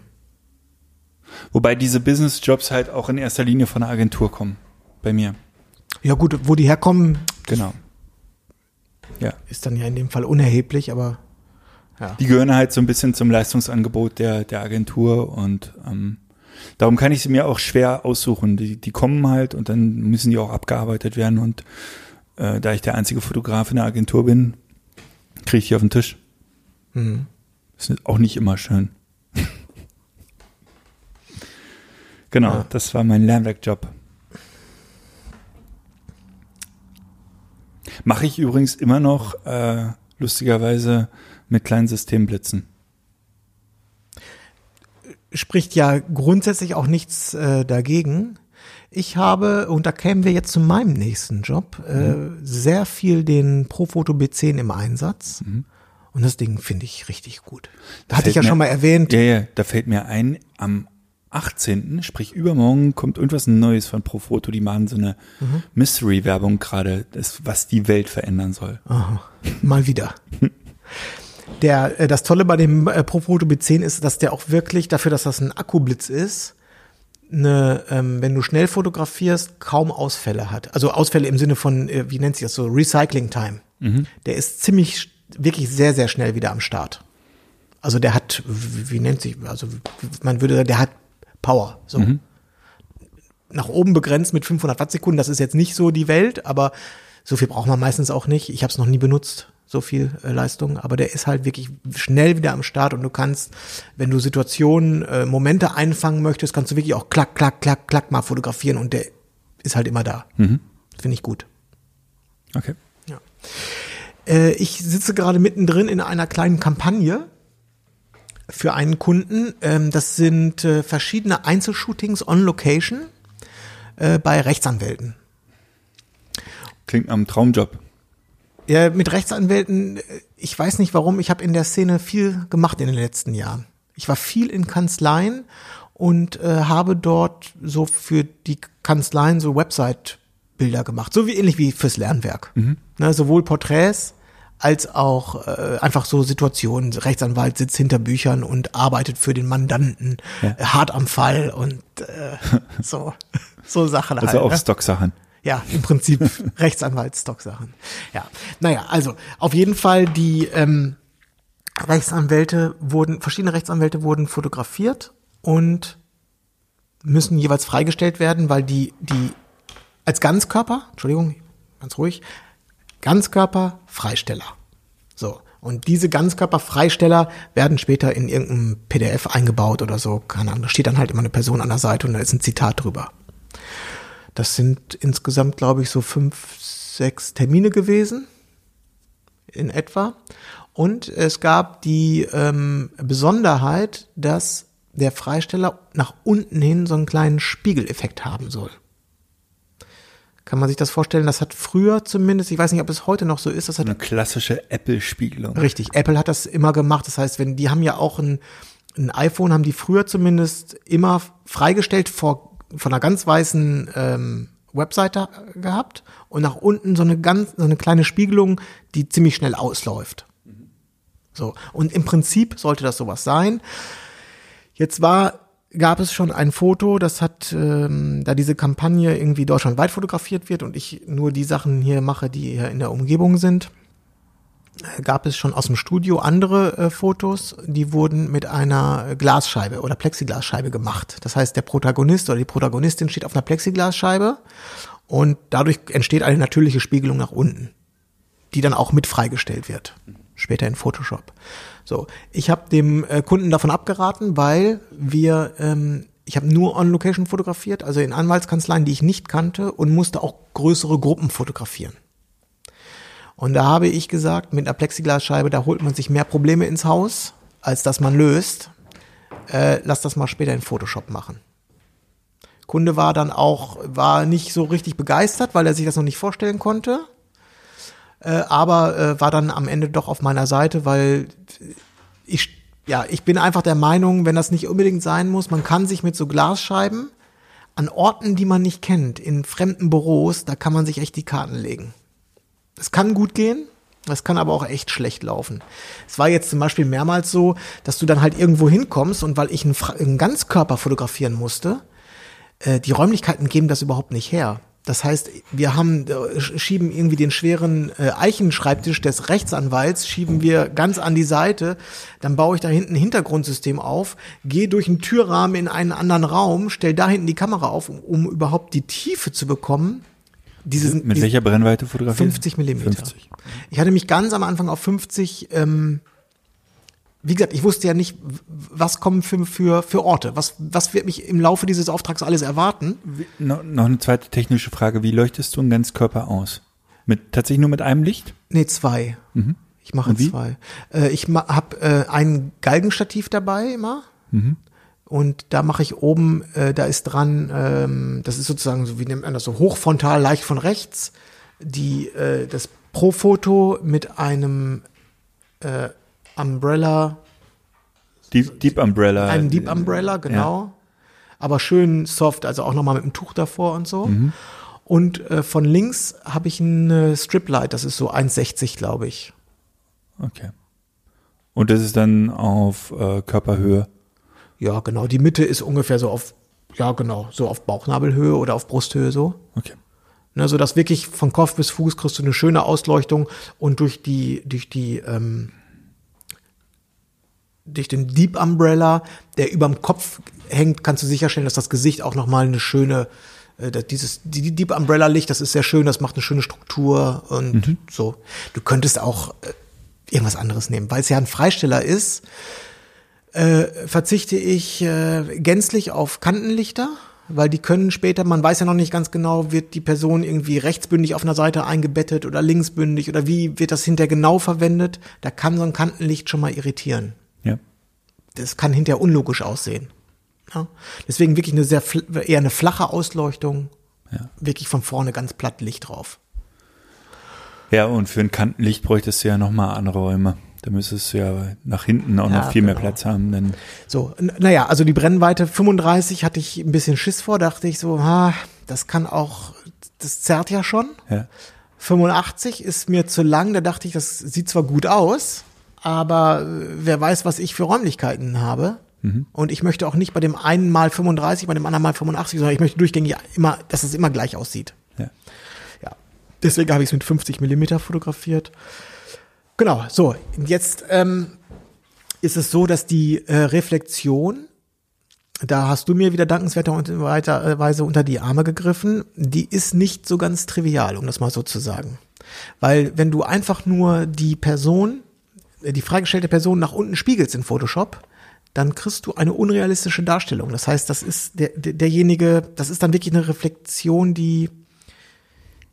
Wobei diese Business-Jobs halt auch in erster Linie von der Agentur kommen. Bei mir. Ja gut, wo die herkommen, Genau. Ja. ist dann ja in dem Fall unerheblich, aber ja. Die gehören halt so ein bisschen zum Leistungsangebot der, der Agentur und ähm, darum kann ich sie mir auch schwer aussuchen. Die, die kommen halt und dann müssen die auch abgearbeitet werden und äh, da ich der einzige Fotograf in der Agentur bin, kriege ich die auf den Tisch. Mhm. Ist auch nicht immer schön. genau, Ja. das war mein Lernwerkjob. Mache ich übrigens immer noch äh, lustigerweise mit kleinen Systemblitzen. spricht ja grundsätzlich auch nichts äh, dagegen. Ich habe, und da kämen wir jetzt zu meinem nächsten Job, äh, sehr viel den Profoto B10 im Einsatz. Und das Ding finde ich richtig gut. Da hatte ich ja mir- schon mal erwähnt. Ja, ja, da fällt mir ein, am 18., sprich übermorgen, kommt irgendwas Neues von Profoto. Die machen so eine Mhm. Mystery-Werbung gerade, was die Welt verändern soll. Aha, mal wieder. Der, äh, das Tolle bei dem äh, Profoto B10 ist, dass der auch wirklich, dafür, dass das ein Akkublitz ist, eine, ähm, wenn du schnell fotografierst, kaum Ausfälle hat. Also Ausfälle im Sinne von, äh, wie nennt sich das so, Recycling Time. Der ist ziemlich, wirklich sehr, sehr schnell wieder am Start. Also der hat, wie, wie nennt sich, also man würde sagen, der hat Power. So. Nach oben begrenzt mit 500 Wattsekunden, das ist jetzt nicht so die Welt, aber so viel braucht man meistens auch nicht. Ich habe es noch nie benutzt, so viel äh, Leistung, aber der ist halt wirklich schnell wieder am Start und du kannst, wenn du Situationen, äh, Momente einfangen möchtest, kannst du wirklich auch klack, klack, klack, klack mal fotografieren und der ist halt immer da. Finde ich gut. Okay. Ja. Äh, ich sitze gerade mittendrin in einer kleinen Kampagne für einen Kunden. Ähm, das sind äh, verschiedene Einzelshootings on Location äh, bei Rechtsanwälten. Klingt einem Traumjob. Ja, mit Rechtsanwälten, äh, ich weiß nicht warum, ich habe in der Szene viel gemacht in den letzten Jahren. Ich war viel in Kanzleien und äh, habe dort so für die Kanzleien so Website-Bilder gemacht, so wie ähnlich wie fürs Lernwerk. Ne, sowohl Porträts als auch äh, einfach so Situationen. Rechtsanwalt sitzt hinter Büchern und arbeitet für den Mandanten, äh, hart am Fall und äh, so so Sachen Also halt. auch ne? Stocksachen. Ja, im Prinzip Rechtsanwaltsstock-Sachen. Ja, naja, also auf jeden Fall die ähm, Rechtsanwälte wurden, verschiedene Rechtsanwälte wurden fotografiert und müssen jeweils freigestellt werden, weil die, die als Ganzkörper, Entschuldigung, ganz ruhig, Ganzkörper-Freisteller. So. Und diese Ganzkörperfreisteller werden später in irgendeinem PDF eingebaut oder so. Keine Ahnung. Da steht dann halt immer eine Person an der Seite und da ist ein Zitat drüber. Das sind insgesamt, glaube ich, so fünf, sechs Termine gewesen. In etwa. Und es gab die ähm, Besonderheit, dass der Freisteller nach unten hin so einen kleinen Spiegeleffekt haben soll. Kann man sich das vorstellen? Das hat früher zumindest, ich weiß nicht, ob es heute noch so ist, das hat Eine klassische Apple-Spiegelung. Richtig, Apple hat das immer gemacht. Das heißt, wenn die haben ja auch ein, ein iPhone, haben die früher zumindest immer freigestellt vor, von einer ganz weißen ähm, Webseite gehabt und nach unten so eine ganz, so eine kleine Spiegelung, die ziemlich schnell ausläuft. So. Und im Prinzip sollte das sowas sein. Jetzt war, gab es schon ein Foto, das hat, ähm, da diese Kampagne irgendwie deutschlandweit fotografiert wird und ich nur die Sachen hier mache, die hier in der Umgebung sind, äh, gab es schon aus dem Studio andere äh, Fotos, die wurden mit einer Glasscheibe oder Plexiglasscheibe gemacht. Das heißt, der Protagonist oder die Protagonistin steht auf einer Plexiglasscheibe und dadurch entsteht eine natürliche Spiegelung nach unten, die dann auch mit freigestellt wird. Später in Photoshop. So, ich habe dem äh, Kunden davon abgeraten, weil wir, ähm, ich habe nur on Location fotografiert, also in Anwaltskanzleien, die ich nicht kannte und musste auch größere Gruppen fotografieren. Und da habe ich gesagt, mit einer Plexiglasscheibe, da holt man sich mehr Probleme ins Haus, als dass man löst. Äh, lass das mal später in Photoshop machen. Kunde war dann auch, war nicht so richtig begeistert, weil er sich das noch nicht vorstellen konnte. Äh, aber äh, war dann am Ende doch auf meiner Seite, weil ich, ja, ich bin einfach der Meinung, wenn das nicht unbedingt sein muss, man kann sich mit so Glasscheiben an Orten, die man nicht kennt, in fremden Büros, da kann man sich echt die Karten legen. Es kann gut gehen, das kann aber auch echt schlecht laufen. Es war jetzt zum Beispiel mehrmals so, dass du dann halt irgendwo hinkommst und weil ich einen, einen Ganzkörper fotografieren musste, äh, die Räumlichkeiten geben das überhaupt nicht her. Das heißt, wir haben äh, schieben irgendwie den schweren äh, Eichenschreibtisch des Rechtsanwalts schieben wir ganz an die Seite, dann baue ich da hinten ein Hintergrundsystem auf, gehe durch einen Türrahmen in einen anderen Raum, stell da hinten die Kamera auf, um, um überhaupt die Tiefe zu bekommen. Diese, Mit welcher Brennweite fotografiert? 50 Millimeter. 50. Ich hatte mich ganz am Anfang auf 50, ähm, wie gesagt, ich wusste ja nicht, was kommen für, für, für Orte, was, was wird mich im Laufe dieses Auftrags alles erwarten. No, noch eine zweite technische Frage. Wie leuchtest du einen Ganzkörper aus? Mit, tatsächlich nur mit einem Licht? Nee, zwei. Ich mache wie? zwei. Äh, ich ma habe äh, ein Galgenstativ dabei immer. Und da mache ich oben, äh, da ist dran, ähm, das ist sozusagen so, wie nennt man das, so hochfrontal, leicht von rechts, die, äh, das Pro-Foto mit einem äh, Umbrella, Deep, Deep Umbrella. einem Deep Umbrella, genau. Aber schön soft, also auch nochmal mit einem Tuch davor und so. Und äh, von links habe ich ein Striplight, das ist so 1,60, glaube ich. Okay. Und das ist dann auf äh, Körperhöhe. Ja, genau. Die Mitte ist ungefähr so auf, ja, genau, so auf Bauchnabelhöhe oder auf Brusthöhe so. Okay. Ne, so dass wirklich von Kopf bis Fuß kriegst du eine schöne Ausleuchtung und durch die, durch die, ähm, durch den Deep Umbrella, der überm Kopf hängt, kannst du sicherstellen, dass das Gesicht auch nochmal eine schöne, äh, dieses die Deep Umbrella Licht, das ist sehr schön, das macht eine schöne Struktur und so. Du könntest auch äh, irgendwas anderes nehmen, weil es ja ein Freisteller ist. Äh, verzichte ich äh, gänzlich auf Kantenlichter, weil die können später, man weiß ja noch nicht ganz genau, wird die Person irgendwie rechtsbündig auf einer Seite eingebettet oder linksbündig oder wie wird das hinterher genau verwendet. Da kann so ein Kantenlicht schon mal irritieren. Das kann hinterher unlogisch aussehen. Ja? Deswegen wirklich eine sehr eher eine flache Ausleuchtung, Ja. wirklich von vorne ganz platt Licht drauf. Ja, und für ein Kantenlicht bräuchtest du ja nochmal andere Räume. Da müsstest du ja nach hinten auch Ja, noch viel mehr genau. Platz haben. Denn So, naja, also die Brennweite 35 hatte ich ein bisschen Schiss vor, dachte ich so, ha, das kann auch, das zerrt ja schon. ja. 85 ist mir zu lang, da dachte ich, das sieht zwar gut aus, aber äh, wer weiß, was ich für Räumlichkeiten habe. Und ich möchte auch nicht bei dem einen Mal 35, bei dem anderen Mal 85, sondern ich möchte durchgängig immer, dass es immer gleich aussieht. ja. Ja. Deswegen habe ich es mit 50 Millimeter fotografiert. Genau, so, jetzt ähm, ist es so, dass die äh, Reflexion, da hast du mir wieder dankenswerterweise unter die Arme gegriffen, die ist nicht so ganz trivial, um das mal so zu sagen. Weil wenn du einfach nur die Person, die freigestellte Person nach unten spiegelst in Photoshop, dann kriegst du eine unrealistische Darstellung. Das heißt, das ist der, der, derjenige, das ist dann wirklich eine Reflexion, die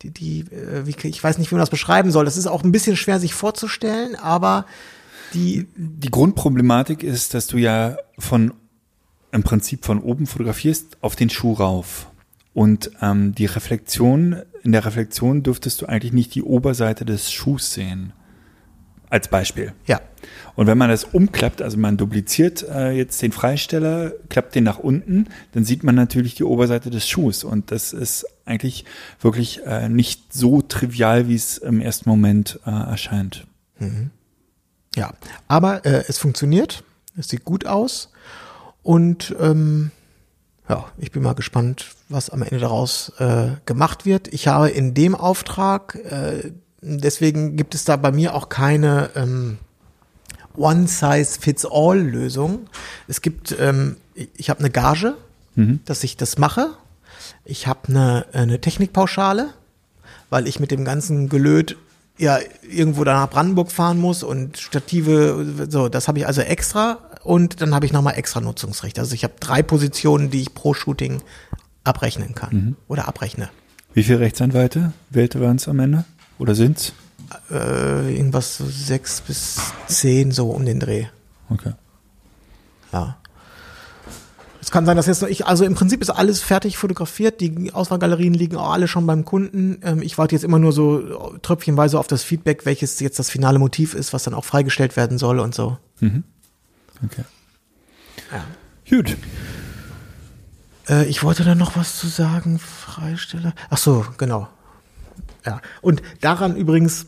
die, die äh, wie, ich weiß nicht, wie man das beschreiben soll. Das ist auch ein bisschen schwer sich vorzustellen, aber die, Die Grundproblematik ist, dass du ja von im Prinzip von oben fotografierst auf den Schuh rauf. Und ähm, die Reflexion, in der Reflexion dürftest du eigentlich nicht die Oberseite des Schuhs sehen. Als Beispiel. ja, Und wenn man das umklappt, also man dupliziert äh, jetzt den Freisteller, klappt den nach unten, dann sieht man natürlich die Oberseite des Schuhs. Und das ist eigentlich wirklich äh, nicht so trivial, wie es im ersten Moment äh, erscheint. ja. Aber äh, es funktioniert, es sieht gut aus und ähm, ja, ich bin mal gespannt, was am Ende daraus äh, gemacht wird. Ich habe in dem Auftrag, äh, deswegen gibt es da bei mir auch keine ähm, One-Size-Fits-All-Lösung. Es gibt, ähm, ich- habe eine Gage, dass ich das mache. Ich habe eine, eine Technikpauschale, weil ich mit dem ganzen Gelöt ja irgendwo da nach Brandenburg fahren muss und Stative, so, das habe ich also extra und dann habe ich nochmal extra Nutzungsrecht. Also ich habe drei Positionen, die ich pro Shooting abrechnen kann oder abrechne. Wie viele Rechtsanwälte wählte waren es am Ende? Oder sind's? Äh, irgendwas so sechs bis zehn so um den Dreh. Okay. Ja. Es kann sein, dass jetzt noch ich, also im Prinzip ist alles fertig fotografiert, die Auswahlgalerien liegen auch alle schon beim Kunden. Ähm, ich warte jetzt immer nur so tröpfchenweise auf das Feedback, welches jetzt das finale Motiv ist, was dann auch freigestellt werden soll und so. Okay. Gut. Äh, ich wollte da noch was zu sagen, Freisteller. Ach so, genau. Ja. Und daran übrigens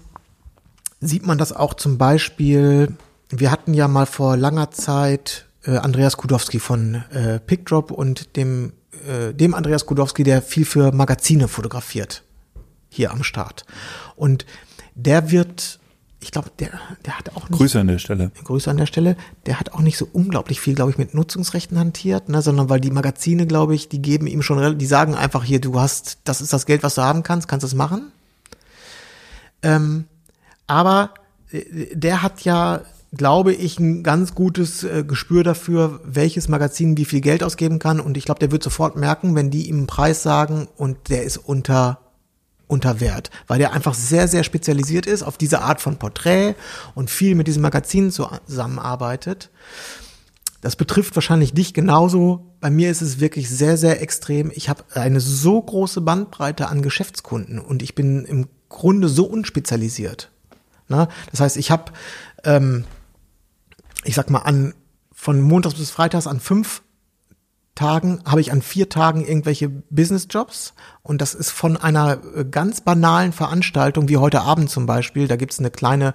sieht man das auch zum Beispiel. Wir hatten ja mal vor langer Zeit äh, Andreas Kudowski von äh, PickDrop und dem, äh, dem Andreas Kudowski, der viel für Magazine fotografiert, hier am Start. Und der wird, ich glaube, der, der hat auch nicht Grüße an der Stelle. Grüße an der Stelle, der hat auch nicht so unglaublich viel, glaube ich, mit Nutzungsrechten hantiert, ne, sondern weil die Magazine, glaube ich, die geben ihm schon, die sagen einfach hier, du hast, das ist das Geld, was du haben kannst, kannst es machen. Ähm, aber äh, der hat ja, glaube ich, ein ganz gutes äh, Gespür dafür, welches Magazin wie viel Geld ausgeben kann. Und ich glaube, der wird sofort merken, wenn die ihm einen Preis sagen und der ist unter unter Wert, weil der einfach sehr, sehr spezialisiert ist auf diese Art von Porträt und viel mit diesen Magazinen zusammenarbeitet. Das betrifft wahrscheinlich dich genauso. Bei mir ist es wirklich sehr, sehr extrem. Ich habe eine so große Bandbreite an Geschäftskunden und ich bin im Grunde so unspezialisiert. Ne? Das heißt, ich habe, ähm, ich sag mal, an von Montags bis Freitags an fünf Tagen habe ich an vier Tagen irgendwelche Businessjobs und das ist von einer äh, ganz banalen Veranstaltung wie heute Abend zum Beispiel. Da gibt's eine kleine,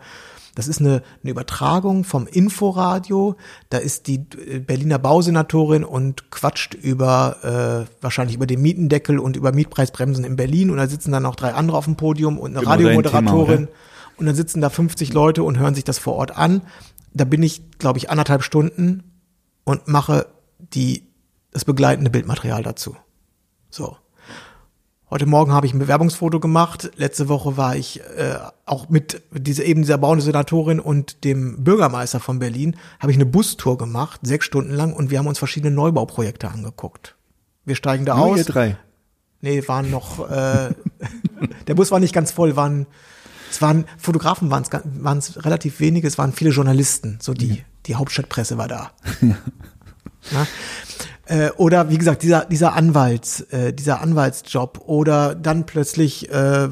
das ist eine, eine Übertragung vom Inforadio. Da ist die äh, Berliner Bausenatorin und quatscht über äh, wahrscheinlich über den Mietendeckel und über Mietpreisbremsen in Berlin und da sitzen dann noch drei andere auf dem Podium und eine Genau Thema, Radiomoderatorin oder? und dann sitzen da 50 Leute und hören sich das vor Ort an. Da bin ich, glaube ich, anderthalb Stunden und mache die, das begleitende Bildmaterial dazu. So. Heute Morgen habe ich ein Bewerbungsfoto gemacht. Letzte Woche war ich äh, auch mit dieser eben dieser bauenden Senatorin und dem Bürgermeister von Berlin habe ich eine Bustour gemacht, sechs Stunden lang, und wir haben uns verschiedene Neubauprojekte angeguckt. Wir steigen da Nur aus. ihr drei. Nee, waren noch, äh, der Bus war nicht ganz voll, waren, es waren, Fotografen waren es waren es relativ wenige, es waren viele Journalisten, so die, die Hauptstadtpresse war da. Ja. Äh, oder wie gesagt, dieser, dieser Anwalts, äh, dieser Anwaltsjob oder dann plötzlich äh,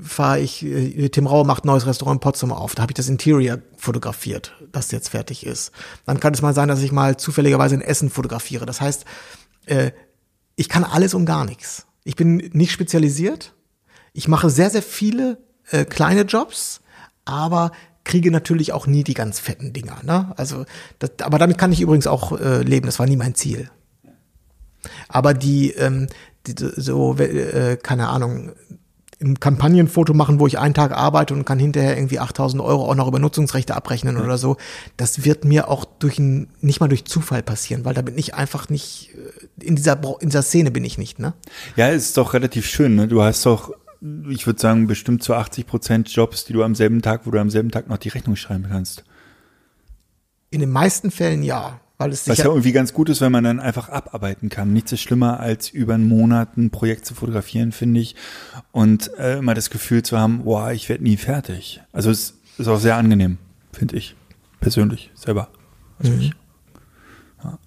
fahre ich, äh, Tim Rauer macht ein neues Restaurant in Potsdam auf, da habe ich das Interior fotografiert, das jetzt fertig ist. Dann kann es mal sein, dass ich mal zufälligerweise in Essen fotografiere. Das heißt, äh, ich kann alles und gar nichts. Ich bin nicht spezialisiert. Ich mache sehr, sehr viele äh, kleine Jobs, aber kriege natürlich auch nie die ganz fetten Dinger. Ne? Also, das, aber damit kann ich übrigens auch äh, leben. Das war nie mein Ziel. Aber die, ähm, die so, äh, keine Ahnung, ein Kampagnenfoto machen, wo ich einen Tag arbeite und kann hinterher irgendwie 8000 Euro auch noch über Nutzungsrechte abrechnen oder so, das wird mir auch durch ein, nicht mal durch Zufall passieren, weil da bin ich einfach nicht, äh, in dieser, in dieser Szene bin ich nicht, ne? Ja, ist doch relativ schön. Ne? Du hast doch, ich würde sagen, bestimmt zu 80 Prozent Jobs, die du am selben Tag, wo du am selben Tag noch die Rechnung schreiben kannst. In den meisten Fällen ja. Weil es Was ja irgendwie ganz gut ist, wenn man dann einfach abarbeiten kann. Nichts ist schlimmer, als über einen Monat ein Projekt zu fotografieren, finde ich. Und äh, immer das Gefühl zu haben, boah, ich werde nie fertig. Also es ist auch sehr angenehm, finde ich. Persönlich, selber. Also ich. Ja.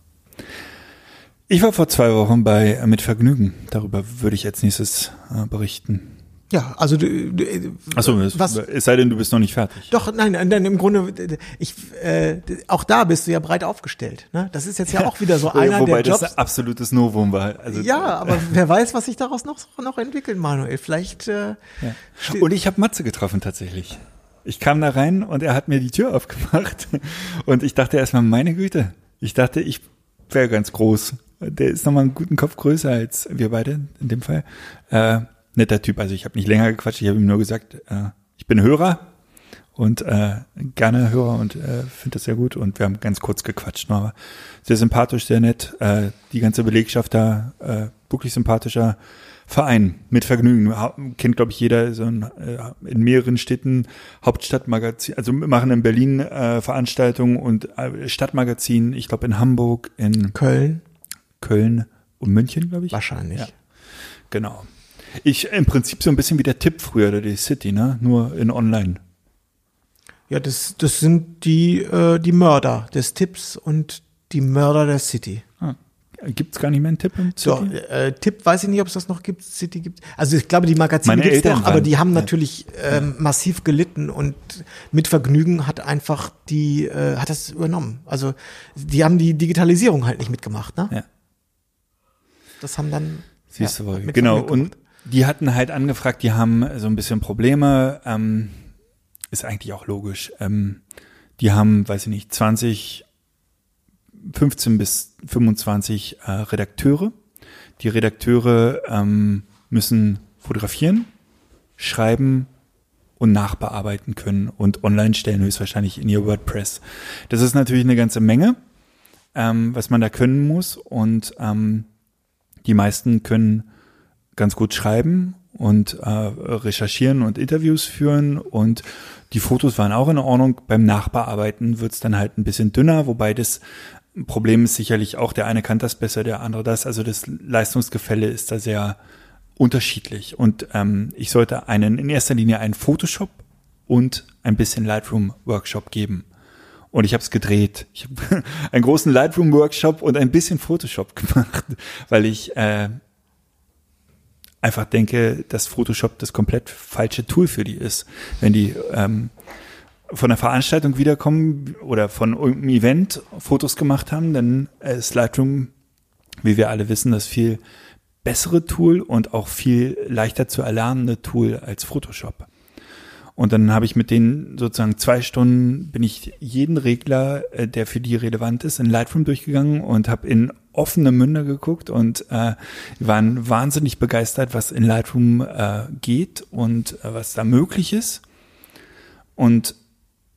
Ich war vor zwei Wochen bei äh, Mit Vergnügen. Darüber würde ich als nächstes äh, berichten. Ja, also du, du, Achso, es, was, es sei denn, du bist noch nicht fertig. Doch, nein, nein, nein, im Grunde, ich, äh, auch da bist du ja breit aufgestellt. Ne? Das ist jetzt ja auch wieder so einer Wobei der das Jobs. ein absolutes Novum war. Also, Ja, aber wer weiß, was sich daraus noch, noch entwickelt, Manuel. Vielleicht äh, Ja. Und ich habe Matze getroffen tatsächlich. Ich kam da rein und er hat mir die Tür aufgemacht. Und ich dachte erstmal, meine Güte, ich dachte, ich wäre ganz groß. Der ist nochmal einen guten Kopf größer als wir beide in dem Fall. Äh, netter Typ. Also ich habe nicht länger gequatscht, ich habe ihm nur gesagt, äh, ich bin Hörer und äh, gerne Hörer und äh, finde das sehr gut. Und wir haben ganz kurz gequatscht. Aber sehr sympathisch, sehr nett. Äh, die ganze Belegschaft da, äh, wirklich sympathischer Verein mit Vergnügen. Ha- Kennt, glaube ich, jeder so ein, äh, in mehreren Städten Hauptstadtmagazin, also wir machen in Berlin äh, Veranstaltungen und äh, Stadtmagazin, ich glaube in Hamburg, in Köln Köln und München, glaube ich. wahrscheinlich. Ja. Genau. Ich im Prinzip so ein bisschen wie der Tipp früher oder die City, ne? Nur in online. Ja, das, das sind die, äh, die Mörder des Tipps und die Mörder der City. Ah. Gibt's gar nicht mehr einen Tipp im So, City? äh, Tipp weiß ich nicht, ob es das noch gibt, City gibt. Also ich glaube, die Magazine gibt's Eltern noch, aber die haben ja. natürlich ähm, massiv gelitten und mit Vergnügen hat einfach die, äh, hat das übernommen. Also die haben die Digitalisierung halt nicht mitgemacht, ne? Ja. Das haben dann. Siehst ja, du mit Genau. Und die hatten halt angefragt, die haben so ein bisschen Probleme. Ähm, ist eigentlich auch logisch. Ähm, die haben, weiß ich nicht, 20, 15 bis 25 äh, Redakteure. Die Redakteure ähm, müssen fotografieren, schreiben und nachbearbeiten können und online stellen, höchstwahrscheinlich in ihr WordPress. Das ist natürlich eine ganze Menge, ähm, was man da können muss. Und ähm, die meisten können ganz gut schreiben und äh, recherchieren und Interviews führen und die Fotos waren auch in Ordnung. Beim Nachbearbeiten wird's dann halt ein bisschen dünner, wobei das Problem ist sicherlich auch, der eine kann das besser, der andere das. Also das Leistungsgefälle ist da sehr unterschiedlich. Und ähm, ich sollte einen in erster Linie einen Photoshop und ein bisschen Lightroom-Workshop geben. Und ich habe es gedreht. Ich habe einen großen Lightroom-Workshop und ein bisschen Photoshop gemacht, weil ich äh, einfach denke, dass Photoshop das komplett falsche Tool für die ist. Wenn die ähm, von der Veranstaltung wiederkommen oder von irgendeinem Event Fotos gemacht haben, dann ist Lightroom, wie wir alle wissen, das viel bessere Tool und auch viel leichter zu erlernende Tool als Photoshop. Und dann habe ich mit denen sozusagen zwei Stunden, bin ich jeden Regler, äh, der für die relevant ist, in Lightroom durchgegangen und habe in offene Münder geguckt und äh, waren wahnsinnig begeistert, was in Lightroom äh, geht und äh, was da möglich ist. Und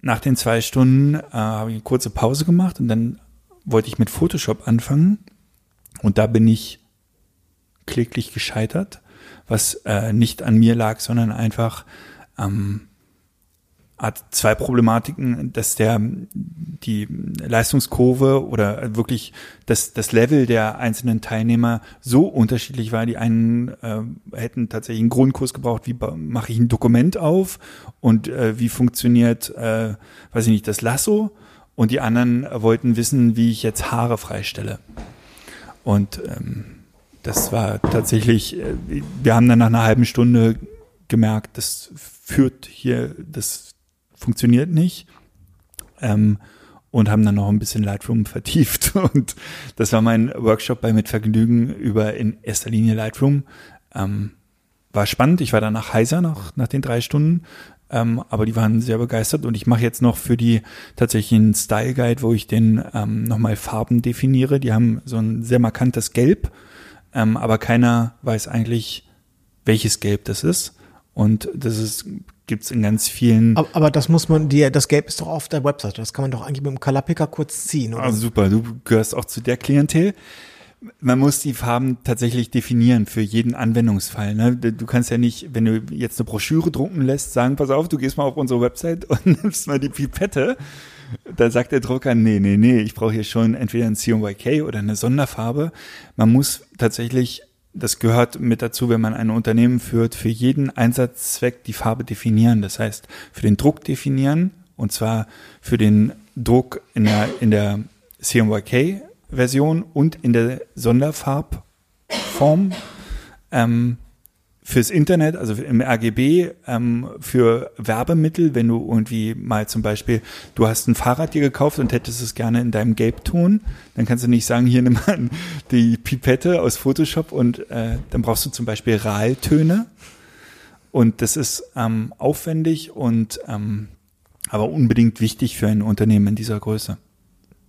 nach den zwei Stunden äh, habe ich eine kurze Pause gemacht und dann wollte ich mit Photoshop anfangen. Und da bin ich kläglich gescheitert, was äh, nicht an mir lag, sondern einfach ähm, hat zwei Problematiken, dass der die Leistungskurve oder wirklich das, das Level der einzelnen Teilnehmer so unterschiedlich war. Die einen äh, hätten tatsächlich einen Grundkurs gebraucht, wie mache ich ein Dokument auf und äh, wie funktioniert, äh, weiß ich nicht, das Lasso. Und die anderen wollten wissen, wie ich jetzt Haare freistelle. Und ähm, das war tatsächlich, äh, wir haben dann nach einer halben Stunde gemerkt, das führt hier, das funktioniert nicht. Ähm, und haben dann noch ein bisschen Lightroom vertieft. Und das war mein Workshop bei Mit Vergnügen über in erster Linie Lightroom. Ähm, war spannend. Ich war danach heiser nach, nach den drei Stunden. Ähm, aber die waren sehr begeistert und ich mache jetzt noch für die tatsächlich einen Style Guide, wo ich den ähm, nochmal Farben definiere. Die haben so ein sehr markantes Gelb, ähm, aber keiner weiß eigentlich, welches Gelb das ist. Und das ist, gibt's in ganz vielen. Aber, aber das muss man, die, das Gelb ist doch auf der Webseite. Das kann man doch eigentlich mit dem Picker kurz ziehen, oder? Ah, super, du gehörst auch zu der Klientel. Man muss die Farben tatsächlich definieren für jeden Anwendungsfall. Ne? Du kannst ja nicht, wenn du jetzt eine Broschüre drucken lässt, sagen, pass auf, du gehst mal auf unsere Website und nimmst mal die Pipette Da sagt der Drucker, nee, nee, nee, ich brauche hier schon entweder ein CMYK oder eine Sonderfarbe. Man muss tatsächlich, das gehört mit dazu, wenn man ein Unternehmen führt, für jeden Einsatzzweck die Farbe definieren. Das heißt, für den Druck definieren, und zwar für den Druck in der, in der CMYK-Version und in der Sonderfarbform. Ähm, fürs Internet, also im RGB, ähm, für Werbemittel, wenn du irgendwie mal zum Beispiel, du hast ein Fahrrad dir gekauft und hättest es gerne in deinem Gelbton, dann kannst du nicht sagen, hier nimm mal die Pipette aus Photoshop und äh, dann brauchst du zum Beispiel RAL-Töne. Und das ist ähm, aufwendig und ähm, aber unbedingt wichtig für ein Unternehmen in dieser Größe.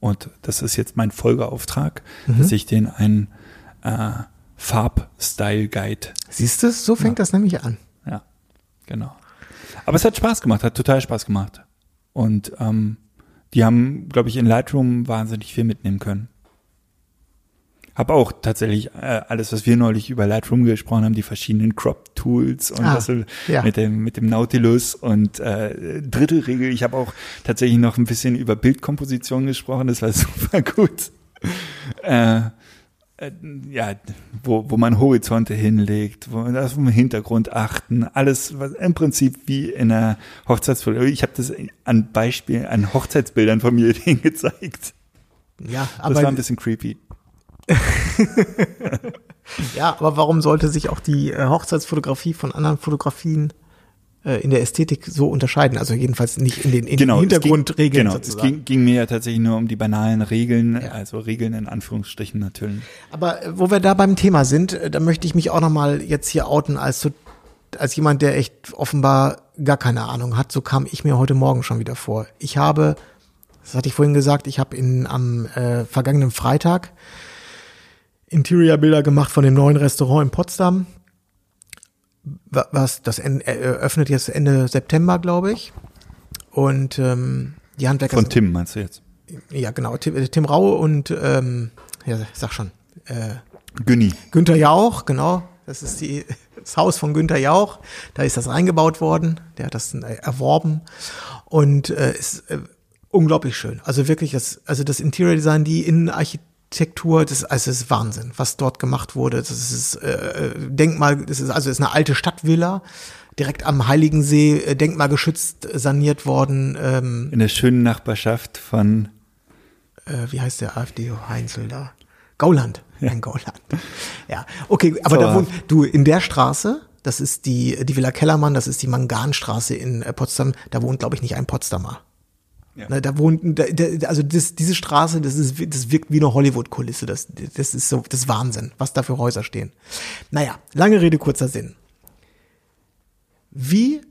Und das ist jetzt mein Folgeauftrag, dass ich den einen äh, Farb-Style-Guide Siehst du, so fängt das nämlich an. ja, genau. Aber es hat Spaß gemacht, hat total Spaß gemacht. Und ähm, die haben, glaube ich, in Lightroom wahnsinnig viel mitnehmen können. Hab auch tatsächlich äh, alles, was wir neulich über Lightroom gesprochen haben, die verschiedenen Crop-Tools und Ah, was ja. mit dem mit dem Nautilus und äh, Drittelregel. Ich habe auch tatsächlich noch ein bisschen über Bildkomposition gesprochen. Das war super gut. Äh, ja, wo, wo man Horizonte hinlegt, wo man auf den Hintergrund achten, alles was im Prinzip wie in einer Hochzeitsfoto. Ich habe das an Beispielen, an Hochzeitsbildern von mir denen gezeigt. Ja, Das war aber, ein bisschen creepy. ja, aber warum sollte sich auch die äh, Hochzeitsfotografie von anderen Fotografien äh, in der Ästhetik so unterscheiden? Also jedenfalls nicht in den, in den es Hintergrundregeln Ging, genau, es sozusagen. ging, ging mir ja tatsächlich nur um die banalen Regeln, Ja. also Regeln in Anführungsstrichen natürlich. Aber äh, wo wir da beim Thema sind, äh, da möchte ich mich auch noch mal jetzt hier outen als so, als jemand, der echt offenbar gar keine Ahnung hat. So kam ich mir heute Morgen schon wieder vor. Ich habe, das hatte ich vorhin gesagt, ich habe in am äh, vergangenen Freitag Interior-Bilder gemacht von dem neuen Restaurant in Potsdam. Wa- Was das äh, eröffnet jetzt Ende September, glaube ich. Und ähm, die Handwerker Von Tim meinst du jetzt? ja genau Tim, äh, Tim Raue und ähm, ja sag schon äh, Günni. Günther Jauch, genau. Das ist die, das Haus von Günther Jauch. Da ist das reingebaut worden. Der hat das äh, erworben und äh, ist äh, unglaublich schön. Also wirklich das, also das Interior Design, die Innenarchitektur, das, also das ist Wahnsinn, was dort gemacht wurde. Das ist äh, Denkmal, das ist also ist eine alte Stadtvilla direkt am Heiligensee, äh, denkmalgeschützt äh, saniert worden. Ähm, In der schönen Nachbarschaft von äh, wie heißt der AfD-Heinzel da? Gauland. Ein Gauland. Ja, okay, aber da Zauberhaft. wohnt, du, in der Straße, das ist die, die Villa Kellermann, das ist die Manganstraße in äh, Potsdam, da wohnt, glaube ich, nicht ein Potsdamer. Ja. Da wohnt, da, da, also das, diese Straße, das ist, das wirkt wie eine Hollywood-Kulisse. Das, das ist so, das ist Wahnsinn, was da für Häuser stehen. Naja, lange Rede, kurzer Sinn. Wie,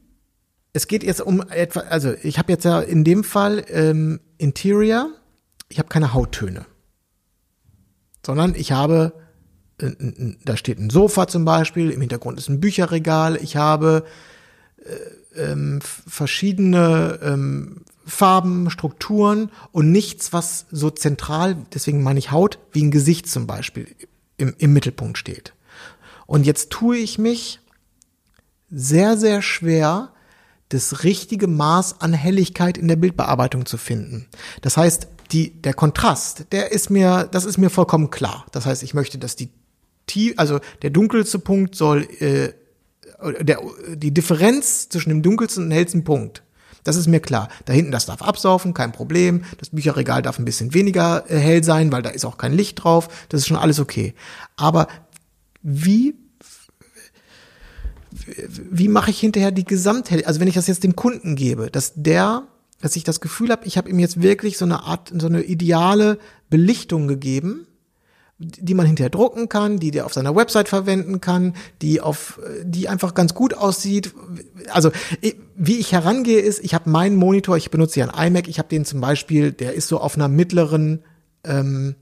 es geht jetzt um etwa, also ich habe jetzt ja in dem Fall ähm, Interior, ich habe keine Hauttöne, sondern ich habe, äh, da steht ein Sofa zum Beispiel, im Hintergrund ist ein Bücherregal, ich habe ähm, f- verschiedene ähm, Farben, Strukturen und nichts, was so zentral, deswegen meine ich Haut, wie ein Gesicht zum Beispiel im, im Mittelpunkt steht. Und jetzt tue ich mich sehr, sehr schwer, das richtige Maß an Helligkeit in der Bildbearbeitung zu finden. Das heißt, die, der Kontrast, der ist mir, das ist mir vollkommen klar. Das heißt, ich möchte, dass die also der dunkelste Punkt soll, äh, der, die Differenz zwischen dem dunkelsten und hellsten Punkt, das ist mir klar. Da hinten, das darf absaufen, kein Problem. Das Bücherregal darf ein bisschen weniger äh, hell sein, weil da ist auch kein Licht drauf. Das ist schon alles okay. Aber wie wie mache ich hinterher die Gesamthelle? Also wenn ich das jetzt dem Kunden gebe, dass der, dass ich das Gefühl habe, ich habe ihm jetzt wirklich so eine Art, so eine ideale Belichtung gegeben, die man hinterher drucken kann, die der auf seiner Website verwenden kann, die auf, die einfach ganz gut aussieht. Also wie ich herangehe ist, ich habe meinen Monitor, ich benutze ja einen iMac, ich habe den zum Beispiel, der ist so auf einer mittleren, ähm,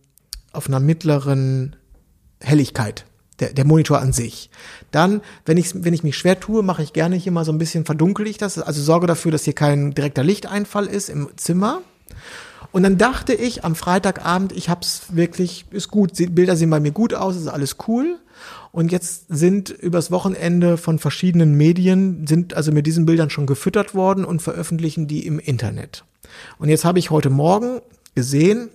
auf einer mittleren Helligkeit. Der, der Monitor an sich. Dann, wenn ich, wenn ich mich schwer tue, mache ich gerne hier mal so ein bisschen verdunkel ich das. Also sorge dafür, dass hier kein direkter Lichteinfall ist im Zimmer. Und dann dachte ich am Freitagabend, ich hab's wirklich, ist gut, Bilder sehen bei mir gut aus, ist alles cool. Und jetzt sind übers Wochenende von verschiedenen Medien, sind also mit diesen Bildern schon gefüttert worden und veröffentlichen die im Internet. Und jetzt habe ich heute Morgen gesehen,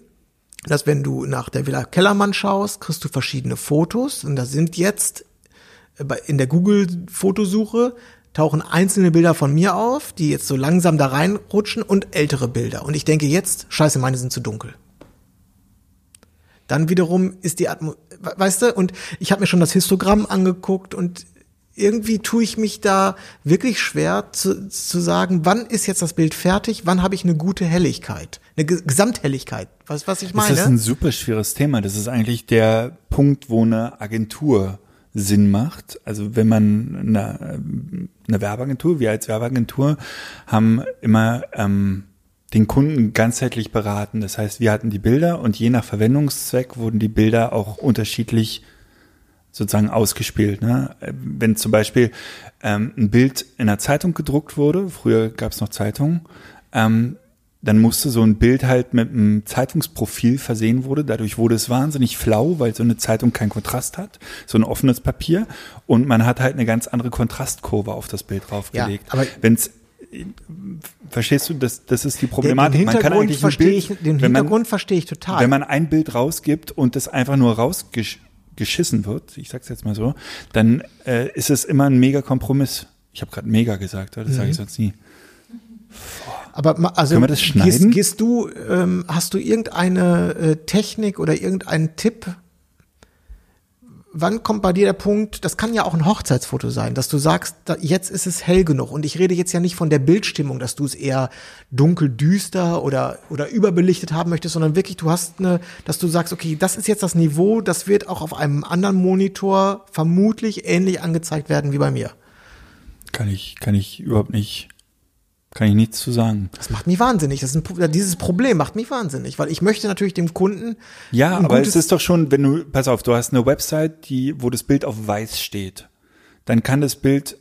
dass wenn du nach der Villa Kellermann schaust, kriegst du verschiedene Fotos und da sind jetzt äh, in der Google-Fotosuche tauchen einzelne Bilder von mir auf, die jetzt so langsam da reinrutschen und ältere Bilder. Und ich denke jetzt, scheiße, meine sind zu dunkel. Dann wiederum ist die Atmo, we- weißt du, und ich habe mir schon das Histogramm angeguckt und irgendwie tue ich mich da wirklich schwer zu, zu sagen, wann ist jetzt das Bild fertig, wann habe ich eine gute Helligkeit, eine Ge- Gesamthelligkeit. Was, was ich Das ist meine? ein super schweres Thema. Das ist eigentlich der Punkt, wo eine Agentur Sinn macht. Also wenn man eine, eine Werbeagentur, wir als Werbeagentur haben immer ähm, den Kunden ganzheitlich beraten. Das heißt, wir hatten die Bilder und je nach Verwendungszweck wurden die Bilder auch unterschiedlich sozusagen ausgespielt. Ne? Wenn zum Beispiel ähm, ein Bild in einer Zeitung gedruckt wurde, früher gab es noch Zeitungen, ähm, dann musste so ein Bild halt mit einem Zeitungsprofil versehen wurde. Dadurch wurde es wahnsinnig flau, weil so eine Zeitung keinen Kontrast hat, so ein offenes Papier. Und man hat halt eine ganz andere Kontrastkurve auf das Bild draufgelegt. Ja, aber- Wenn's Verstehst du, das, das ist die Den, den Problematik. Man kann Hintergrund eigentlich verstehe Bild, ich, den wenn man- Hintergrund verstehe ich total. wenn man ein Bild rausgibt und das einfach nur rausgeschissen wird, ich sag's jetzt mal so, dann äh, ist es immer ein mega Kompromiss. Ich habe gerade mega gesagt, oder? das sage ich sonst nie. Aber also Können wir das Gehst, schneiden? gehst du, ähm, hast du irgendeine äh, Technik oder irgendeinen Tipp? Wann kommt bei dir der Punkt, das kann ja auch ein Hochzeitsfoto sein, dass du sagst, da, jetzt ist es hell genug. Und ich rede jetzt ja nicht von der Bildstimmung, dass du es eher dunkel, düster oder, oder überbelichtet haben möchtest, sondern wirklich, du hast eine, dass du sagst, okay, das ist jetzt das Niveau, das wird auch auf einem anderen Monitor vermutlich ähnlich angezeigt werden wie bei mir. Kann ich, kann ich überhaupt nicht, kann ich nichts zu sagen. Das macht mich wahnsinnig. Das ist ein, dieses Problem macht mich wahnsinnig, weil ich möchte natürlich dem Kunden Ja, aber es ist doch schon, wenn du, pass auf, du hast eine Website, die, wo das Bild auf weiß steht, dann kann das Bild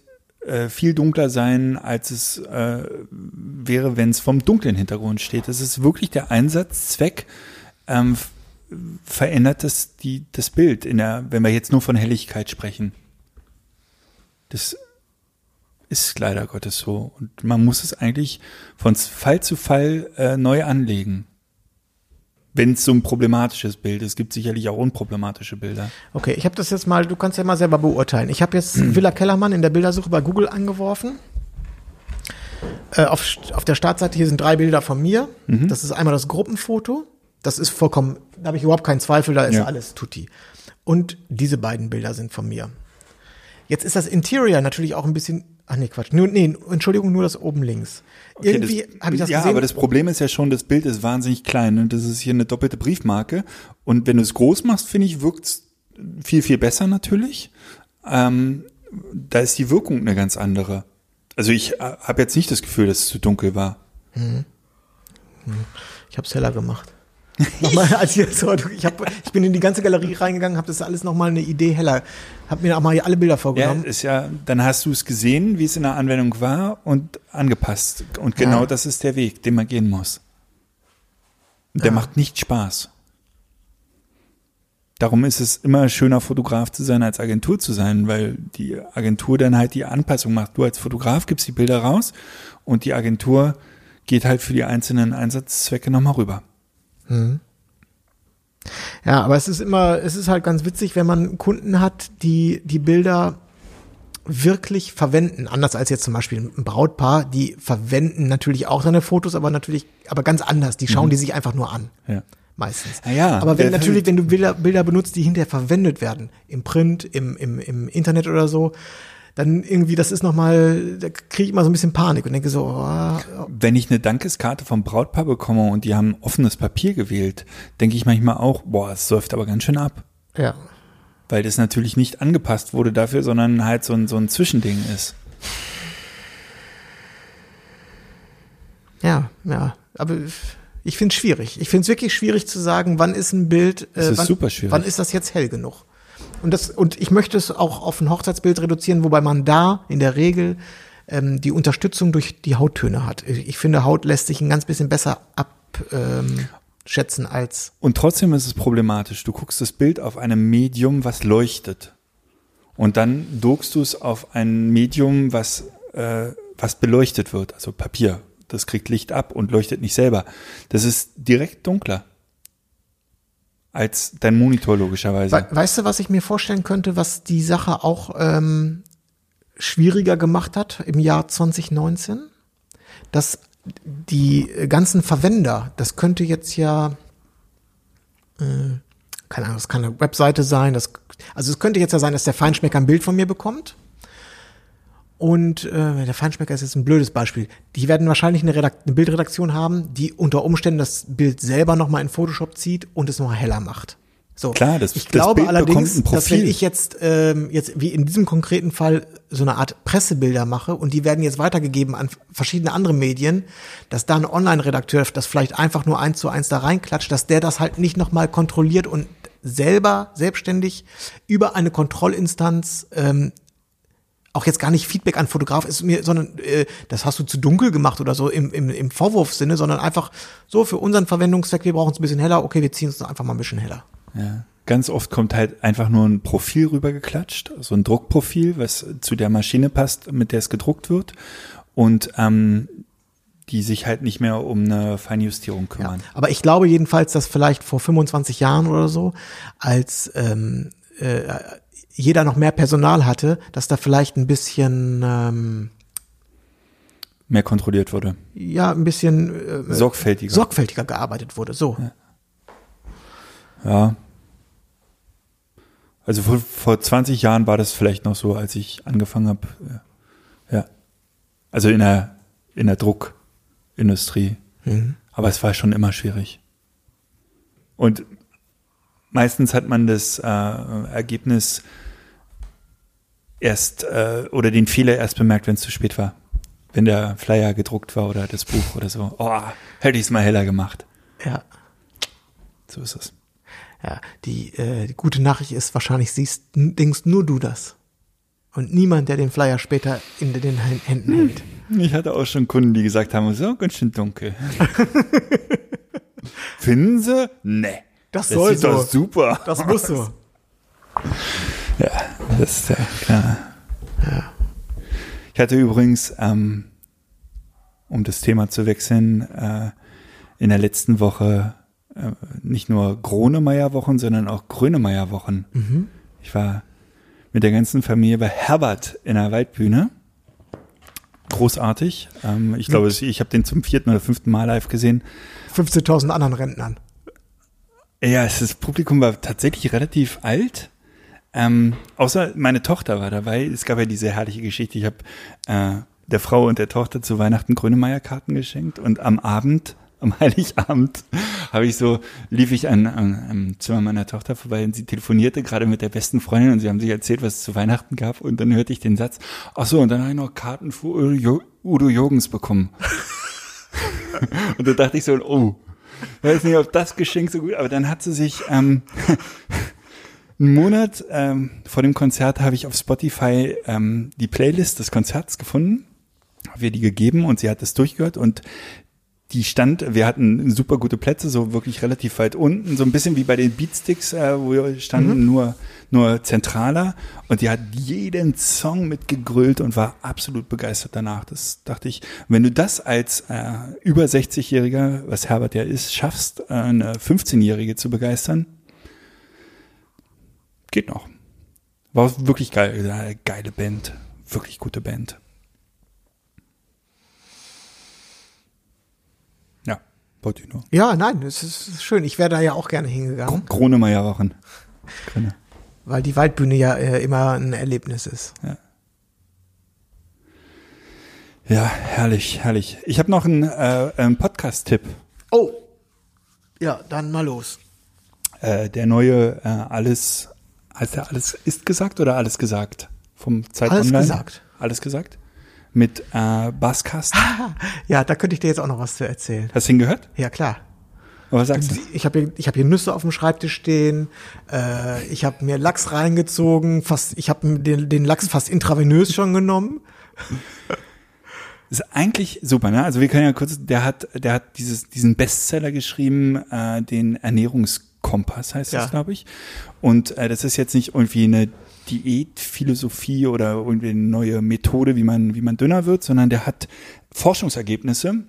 äh, viel dunkler sein, als es äh, wäre, wenn es vom dunklen Hintergrund steht. Das ist wirklich der Einsatzzweck, ähm, verändert das, die, das Bild, in der, wenn wir jetzt nur von Helligkeit sprechen. Das ist leider Gottes so. Und man muss es eigentlich von Fall zu Fall äh, neu anlegen. Wenn es so ein problematisches Bild ist, es gibt sicherlich auch unproblematische Bilder. Okay, ich habe das jetzt mal, du kannst ja mal selber beurteilen. Ich habe jetzt Villa Kellermann in der Bildersuche bei Google angeworfen. Äh, auf, auf der Startseite hier sind drei Bilder von mir. Das ist einmal das Gruppenfoto. Das ist vollkommen, da habe ich überhaupt keinen Zweifel, da ist Ja. alles tutti. Und diese beiden Bilder sind von mir. Jetzt ist das Interior natürlich auch ein bisschen, ach nee, Quatsch, nur, nee, Entschuldigung, nur das oben links. Irgendwie das, habe ich das ja, gesehen. aber das Problem ist ja schon, das Bild ist wahnsinnig klein und das ist hier eine doppelte Briefmarke. Und wenn du es groß machst, finde ich, wirkt's viel, viel besser natürlich. Ähm, da ist die Wirkung eine ganz andere. Also ich äh, habe jetzt nicht das Gefühl, dass es zu dunkel war. Ich habe es heller gemacht. nochmal, als ich, so, ich, hab, ich bin in die ganze Galerie reingegangen, habe das alles nochmal eine Idee heller. Habe mir auch mal alle Bilder Ja, vorgenommen. ist ja, dann hast du es gesehen, wie es in der Anwendung war und angepasst. Und genau Ja. das ist der Weg, den man gehen muss. Und der Ja. macht nicht Spaß. Darum ist es immer schöner, Fotograf zu sein, als Agentur zu sein, weil die Agentur dann halt die Anpassung macht. Du als Fotograf gibst die Bilder raus und die Agentur geht halt für die einzelnen Einsatzzwecke nochmal rüber. Ja, aber es ist immer, es ist halt ganz witzig, wenn man Kunden hat, die die Bilder wirklich verwenden. Anders als jetzt zum Beispiel ein Brautpaar, die verwenden natürlich auch seine Fotos, aber natürlich, aber ganz anders. Die schauen die sich einfach nur an. Ja. Meistens. Na ja, aber wenn natürlich, wenn du Bilder, Bilder benutzt, die hinterher verwendet werden, im Print, im, im, im Internet oder so, dann irgendwie, das ist nochmal, da kriege ich immer so ein bisschen Panik und denke so, oh, Wenn ich eine Dankeskarte vom Brautpaar bekomme und die haben offenes Papier gewählt, denke ich manchmal auch, boah, es säuft aber ganz schön ab. ja. Weil das natürlich nicht angepasst wurde dafür, sondern halt so ein, so ein Zwischending ist. Ja, ja. Aber ich finde es schwierig. Ich finde es wirklich schwierig zu sagen, wann ist ein Bild, äh, Es ist wann, super schwierig. wann ist das jetzt hell genug? Und das, und ich möchte es auch auf ein Hochzeitsbild reduzieren, wobei man da in der Regel ähm, die Unterstützung durch die Hauttöne hat. Ich finde, Haut lässt sich ein ganz bisschen besser ab, abschätzen ähm, als Und trotzdem ist es problematisch. Du guckst das Bild auf einem Medium, was leuchtet. Und dann druckst du es auf ein Medium, was, äh, was beleuchtet wird, also Papier. Das kriegt Licht ab und leuchtet nicht selber. Das ist direkt dunkler als dein Monitor logischerweise. We weißt du, was ich mir vorstellen könnte, was die Sache auch ähm, schwieriger gemacht hat im Jahr 2019? Dass die ganzen Verwender, das könnte jetzt ja, äh, keine Ahnung, das kann eine Webseite sein, das, also es könnte jetzt ja sein, dass der Feinschmecker ein Bild von mir bekommt. Und äh, der Feinschmecker ist jetzt ein blödes Beispiel. Die werden wahrscheinlich eine, Redakt eine Bildredaktion haben, die unter Umständen das Bild selber nochmal in Photoshop zieht und es nochmal heller macht. So. Klar, das- ich das glaube Bild allerdings, dass wenn ich jetzt ähm, jetzt wie in diesem konkreten Fall so eine Art Pressebilder mache und die werden jetzt weitergegeben an verschiedene andere Medien, dass da ein Online-Redakteur das vielleicht einfach nur eins zu eins da reinklatscht, dass der das halt nicht nochmal kontrolliert und selber selbstständig über eine Kontrollinstanz ähm, auch jetzt gar nicht Feedback an Fotograf ist mir, sondern äh, das hast du zu dunkel gemacht oder so im, im, im Vorwurfssinne, sondern einfach so für unseren Verwendungszweck, wir brauchen es ein bisschen heller, okay, wir ziehen es einfach mal ein bisschen heller. Ja. Ganz oft kommt halt einfach nur ein Profil rübergeklatscht, so ein Druckprofil, was zu der Maschine passt, mit der es gedruckt wird. Und ähm, die sich halt nicht mehr um eine Feinjustierung Ja. kümmern. Aber ich glaube jedenfalls, dass vielleicht vor 25 Jahren oder so, als ähm, äh, jeder noch mehr Personal hatte, dass da vielleicht ein bisschen, ähm, Mehr kontrolliert wurde. ja, ein bisschen äh, Sorgfältiger. sorgfältiger gearbeitet wurde. So. Ja. Also vor, vor 20 Jahren war das vielleicht noch so, als ich angefangen habe. Ja. Also in der, in der Druckindustrie. Aber es war schon immer schwierig. Und meistens hat man das äh, Ergebnis erst äh, oder den Fehler erst bemerkt, wenn es zu spät war. Wenn der Flyer gedruckt war oder das Buch oder so. Oh, hätte ich es mal heller gemacht. Ja. So ist es. Ja, die, äh, die gute Nachricht ist, wahrscheinlich siehst, denkst nur du das. Und niemand, der den Flyer später in den Hä- Händen hält. Ich hatte auch schon Kunden, die gesagt haben, so ganz schön dunkel. Finden Sie? Nee. Das Das soll sieht so. doch super. Das muss so. Ja, das ist ja klar. Ich hatte übrigens, ähm, um das Thema zu wechseln, äh, in der letzten Woche äh, nicht nur Gronemeyer-Wochen, sondern auch Grönemeyer-Wochen. Ich war mit der ganzen Familie bei Herbert in der Waldbühne. Großartig. Ähm, ich glaube, ich habe den zum vierten oder fünften Mal live gesehen. 15.000 anderen Rentnern. Ja, das Publikum war tatsächlich relativ alt. Ähm, außer meine Tochter war dabei. Es gab ja diese herrliche Geschichte. Ich habe äh, der Frau und der Tochter zu Weihnachten Grönemeyer-Karten geschenkt und am Abend, am Heiligabend, habe ich so, lief ich an, an, am Zimmer meiner Tochter vorbei und sie telefonierte gerade mit der besten Freundin und sie haben sich erzählt, was es zu Weihnachten gab und dann hörte ich den Satz, ach so, und dann habe ich noch Karten für Udo, Udo Jürgens bekommen. und da dachte ich so, oh, weiß nicht, ob das Geschenk so gut, aber dann hat sie sich ähm, einen Monat ähm, vor dem Konzert habe ich auf Spotify ähm, die Playlist des Konzerts gefunden, habe ihr die gegeben und sie hat es durchgehört und die stand, wir hatten super gute Plätze, so wirklich relativ weit unten, so ein bisschen wie bei den Beatsticks, äh, wo wir standen, nur, nur zentraler. Und die hat jeden Song mitgegrölt und war absolut begeistert danach. Das dachte ich, wenn du das als äh, über 60-Jähriger, was Herbert ja ist, schaffst, äh, eine 15-Jährige zu begeistern, geht noch. War wirklich geil, äh, geile Band, wirklich gute Band. Ja, wollte ich nur. Ja, nein, es ist schön. Ich wäre da ja auch gerne hingegangen, Kronemeyer-Wochen. Grüne. weil die Waldbühne ja äh, immer ein Erlebnis ist. Ja, herrlich, herrlich. Ich habe noch einen, äh, einen Podcast-Tipp. Oh, ja, dann mal los. Äh, der neue äh, Alles, heißt der Alles ist gesagt oder Alles gesagt? Vom Zeit Alles Online? gesagt. Alles gesagt? Mit äh, Basscast. Ja, da könnte ich dir jetzt auch noch was zu erzählen. Hast du ihn gehört? Ja, klar. Aber was sagst du? Ich habe hier, ich hab hier Nüsse auf dem Schreibtisch stehen. Äh, ich habe mir Lachs reingezogen. Fast, ich habe den, den Lachs fast intravenös schon genommen. Ist eigentlich super, ne? Also wir können ja kurz, der hat, der hat dieses, diesen Bestseller geschrieben, äh, den Ernährungskompass heißt Ja. das, glaube ich. Und äh, das ist jetzt nicht irgendwie eine Diätphilosophie oder irgendwie eine neue Methode, wie man, wie man dünner wird, sondern der hat Forschungsergebnisse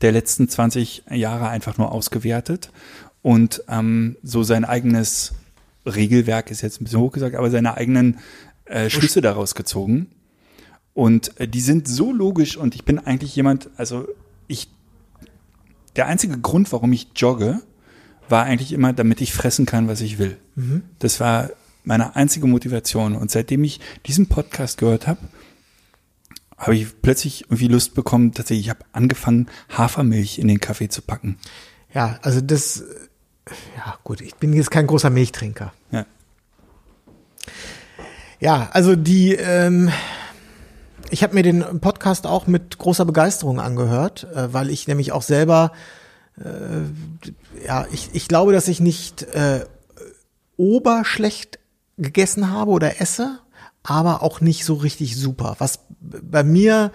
der letzten 20 Jahre einfach nur ausgewertet und ähm, so sein eigenes Regelwerk ist jetzt ein bisschen hochgesagt, aber seine eigenen äh, Schlüsse daraus gezogen. Und äh, die sind so logisch und ich bin eigentlich jemand, also ich, der einzige Grund, warum ich jogge, war eigentlich immer, damit ich fressen kann, was ich will. Das war meine einzige Motivation. Und seitdem ich diesen Podcast gehört habe, habe ich plötzlich irgendwie Lust bekommen, dass ich, ich habe angefangen, Hafermilch in den Kaffee zu packen. Ja, also das, ja gut, ich bin jetzt kein großer Milchtrinker. Ja. Ja, also die, ähm, ich habe mir den Podcast auch mit großer Begeisterung angehört, äh, weil ich nämlich auch selber, äh, ja, ich, ich glaube, dass ich nicht äh, oberschlecht gegessen habe oder esse, aber auch nicht so richtig super. Was bei mir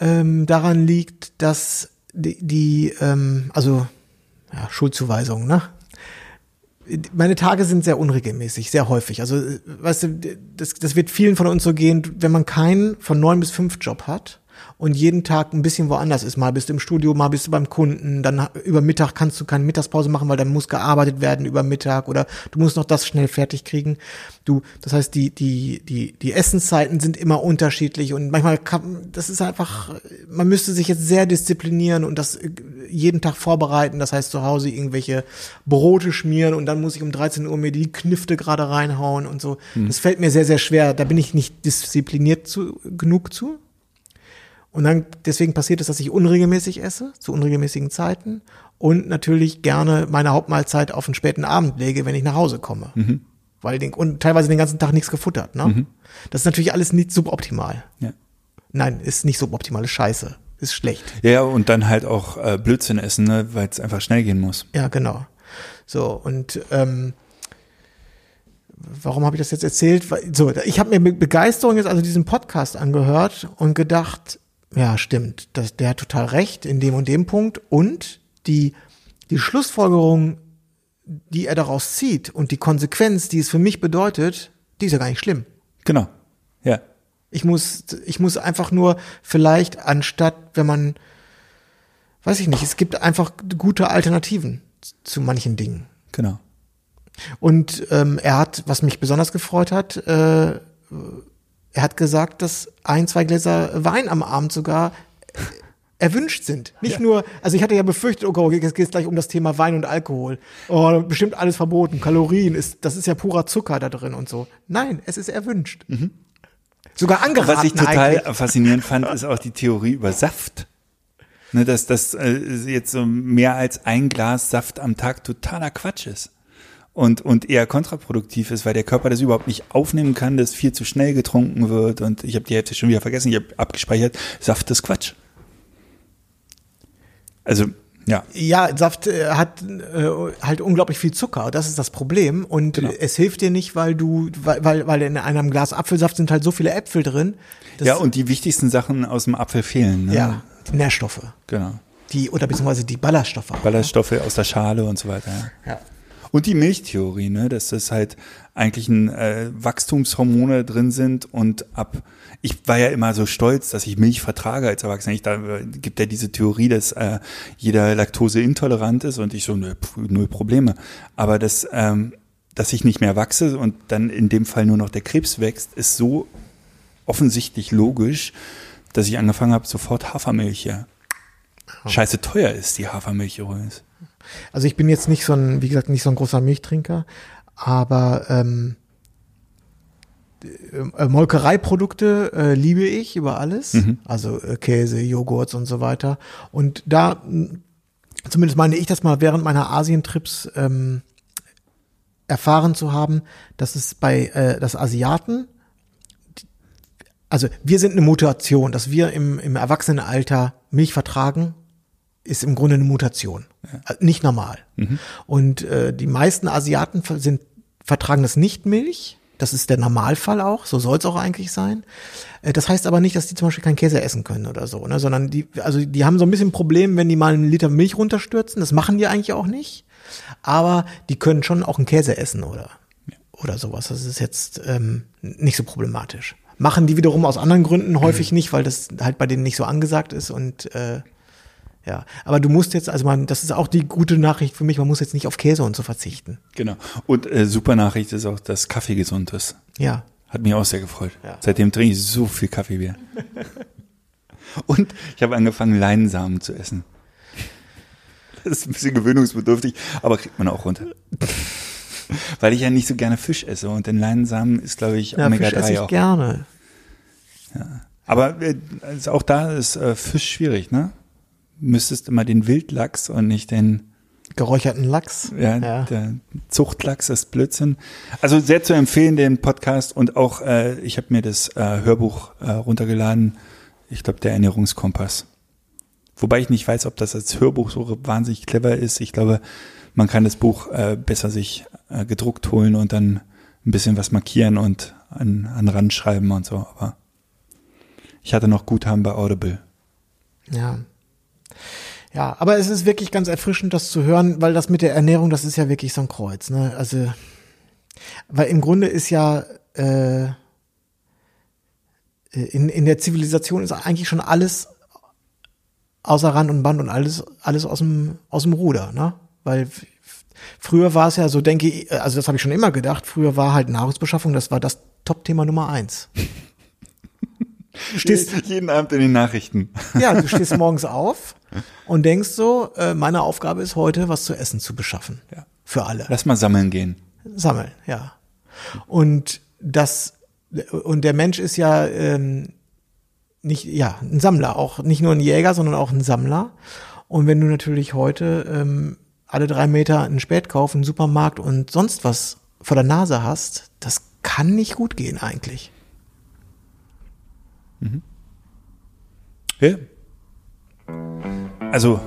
ähm, daran liegt, dass die, die ähm, also ja, Schuldzuweisung, ne? meine Tage sind sehr unregelmäßig, sehr häufig. Also, äh, weißt du, das, das wird vielen von uns so gehen, wenn man keinen von neun bis fünf Job hat und jeden Tag ein bisschen woanders ist. Mal bist du im Studio, mal bist du beim Kunden, dann über Mittag kannst du keine Mittagspause machen, weil dann muss gearbeitet werden über Mittag oder du musst noch das schnell fertig kriegen. Du, das heißt, die, die, die, die Essenszeiten sind immer unterschiedlich und manchmal kann, das ist einfach, man müsste sich jetzt sehr disziplinieren und das äh, jeden Tag vorbereiten. Das heißt, zu Hause irgendwelche Brote schmieren und dann muss ich um 13 Uhr mir die Knifte gerade reinhauen und so. Das fällt mir sehr, sehr schwer. Da bin ich nicht diszipliniert zu, genug zu. Und dann, deswegen passiert es, dass ich unregelmäßig esse, zu unregelmäßigen Zeiten und natürlich gerne meine Hauptmahlzeit auf einen späten Abend lege, wenn ich nach Hause komme. Weil den, und teilweise den ganzen Tag nichts gefuttert, ne? Das ist natürlich alles nicht suboptimal. Ja. Nein, ist nicht suboptimal, ist scheiße. Ist schlecht. Ja, und dann halt auch äh, Blödsinn essen, ne, weil es einfach schnell gehen muss. Ja, genau. So, und ähm, warum habe ich das jetzt erzählt? So, ich habe mir mit Begeisterung jetzt also diesen Podcast angehört und gedacht, ja, stimmt, das, der hat total recht in dem und dem Punkt. Und die, die Schlussfolgerung, die er daraus zieht und die Konsequenz, die es für mich bedeutet, die ist ja gar nicht schlimm. Genau. Ja. Ich muss, ich muss einfach nur vielleicht anstatt, wenn man, weiß ich nicht, es gibt einfach gute Alternativen zu manchen Dingen. Genau. Und ähm, er hat, was mich besonders gefreut hat, äh, er hat gesagt, dass ein, zwei Gläser Wein am Abend sogar erwünscht sind. Nicht nur, also ich hatte ja befürchtet, oh Gott, jetzt geht es gleich um das Thema Wein und Alkohol. Oh, bestimmt alles verboten. Kalorien, ist, das ist ja purer Zucker da drin und so. Nein, es ist erwünscht. Sogar angeraten Was ich total eigentlich. faszinierend fand, ist auch die Theorie über Saft. Ne, dass das äh, jetzt so mehr als ein Glas Saft am Tag totaler Quatsch ist. Und, und eher kontraproduktiv ist, weil der Körper das überhaupt nicht aufnehmen kann, dass viel zu schnell getrunken wird. Und ich habe die Hälfte schon wieder vergessen, ich habe abgespeichert, Saft ist Quatsch. Also, ja. Ja, Saft äh, hat äh, halt unglaublich viel Zucker. Das ist das Problem. Und Genau. es hilft dir nicht, weil du, weil, weil, weil in einem Glas Apfelsaft sind halt so viele Äpfel drin. ja, und die wichtigsten Sachen aus dem Apfel fehlen. Ne? ja, Nährstoffe. Genau. Die, oder beziehungsweise die Ballaststoffe. Ballaststoffe aus der Schale und so weiter. Ja. Ja. Und die Milchtheorie, ne, dass das halt eigentlich ein äh, Wachstumshormone drin sind und ab ich war ja immer so stolz, dass ich Milch vertrage als Erwachsener. Ich, da äh, gibt ja diese Theorie, dass äh, jeder Laktose intolerant ist und ich so nö, null Probleme. Aber das, ähm, dass ich nicht mehr wachse und dann in dem Fall nur noch der Krebs wächst, ist so offensichtlich logisch, dass ich angefangen habe, sofort Hafermilch ja. Scheiße teuer ist die Hafermilch übrigens. Also ich bin jetzt nicht so ein, wie gesagt, nicht so ein großer Milchtrinker, aber ähm, äh, Molkereiprodukte äh, liebe ich über alles. Also äh, Käse, Joghurt und so weiter. Und da, mh, zumindest meine ich das mal während meiner Asientrips ähm, erfahren zu haben, dass es bei äh, das Asiaten also wir sind eine Mutation, dass wir im, im Erwachsenenalter Milch vertragen, ist im Grunde eine Mutation. Also Nicht normal. Und äh, die meisten Asiaten sind, vertragen das nicht Milch. Das ist der Normalfall auch. So soll es auch eigentlich sein. Äh, Das heißt aber nicht, dass die zum Beispiel keinen Käse essen können oder so, ne? sondern die, also die haben so ein bisschen Problem, wenn die mal einen Liter Milch runterstürzen. Das machen die eigentlich auch nicht. Aber die können schon auch einen Käse essen oder, oder sowas. Das ist jetzt ähm, nicht so problematisch. Machen die wiederum aus anderen Gründen häufig nicht, weil das halt bei denen nicht so angesagt ist und äh, ja, aber du musst jetzt, also man, das ist auch die gute Nachricht für mich, man muss jetzt nicht auf Käse und so verzichten. Genau. Und äh, super Nachricht ist auch, dass Kaffee gesund ist. Ja. Hat mich auch sehr gefreut. Ja. Seitdem trinke ich so viel Kaffeebier. Und ich habe angefangen, Leinsamen zu essen. Das ist ein bisschen gewöhnungsbedürftig, aber kriegt man auch runter. Weil ich ja nicht so gerne Fisch esse und den Leinsamen ist, glaube ich, Ja, Fisch esse Omega-3 ich auch. gerne. Aber äh, also auch da ist äh, Fisch schwierig, ne? Müsstest immer den Wildlachs und nicht den Geräucherten Lachs. Ja, Ja. der Zuchtlachs ist Blödsinn. Also sehr zu empfehlen, den Podcast und auch, äh, ich habe mir das äh, Hörbuch äh, runtergeladen. Ich glaube, der Ernährungskompass. Wobei ich nicht weiß, ob das als Hörbuch so wahnsinnig clever ist. Ich glaube, man kann das Buch äh, besser sich äh, gedruckt holen und dann ein bisschen was markieren und an, an Rand schreiben und so. Aber ich hatte noch Guthaben bei Audible. Ja. Ja, aber es ist wirklich ganz erfrischend, das zu hören, weil das mit der Ernährung, das ist ja wirklich so ein Kreuz, ne? Also, weil im Grunde ist ja äh, in, in der Zivilisation ist eigentlich schon alles außer Rand und Band und alles, alles aus dem, aus dem Ruder, ne? Weil früher war es ja so, denke ich, also das habe ich schon immer gedacht, früher war halt Nahrungsbeschaffung, das war das Top-Thema Nummer eins. Du stehst, jeden Abend in den Nachrichten. ja, du stehst morgens auf und denkst so, äh, meine Aufgabe ist heute, was zu essen zu beschaffen. Ja. Für alle. Lass mal sammeln gehen. Sammeln, ja. Und das, und der Mensch ist ja ähm, nicht, ja, ein Sammler, auch nicht nur ein Jäger, sondern auch ein Sammler. Und wenn du natürlich heute ähm, alle drei Meter einen Spätkauf, einen Supermarkt und sonst was vor der Nase hast, das kann nicht gut gehen eigentlich. Ja. Also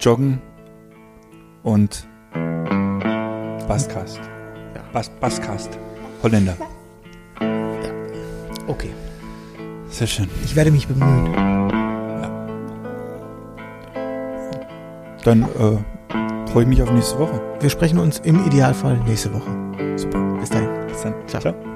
Joggen und Basscast. Bass, Basscast. Holländer. Okay. Sehr schön. Ich werde mich bemühen. Dann äh, freue ich mich auf nächste Woche. Wir sprechen uns im Idealfall nächste Woche. Super. Bis dahin. Bis dann. Ciao. Ciao.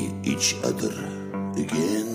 each other again.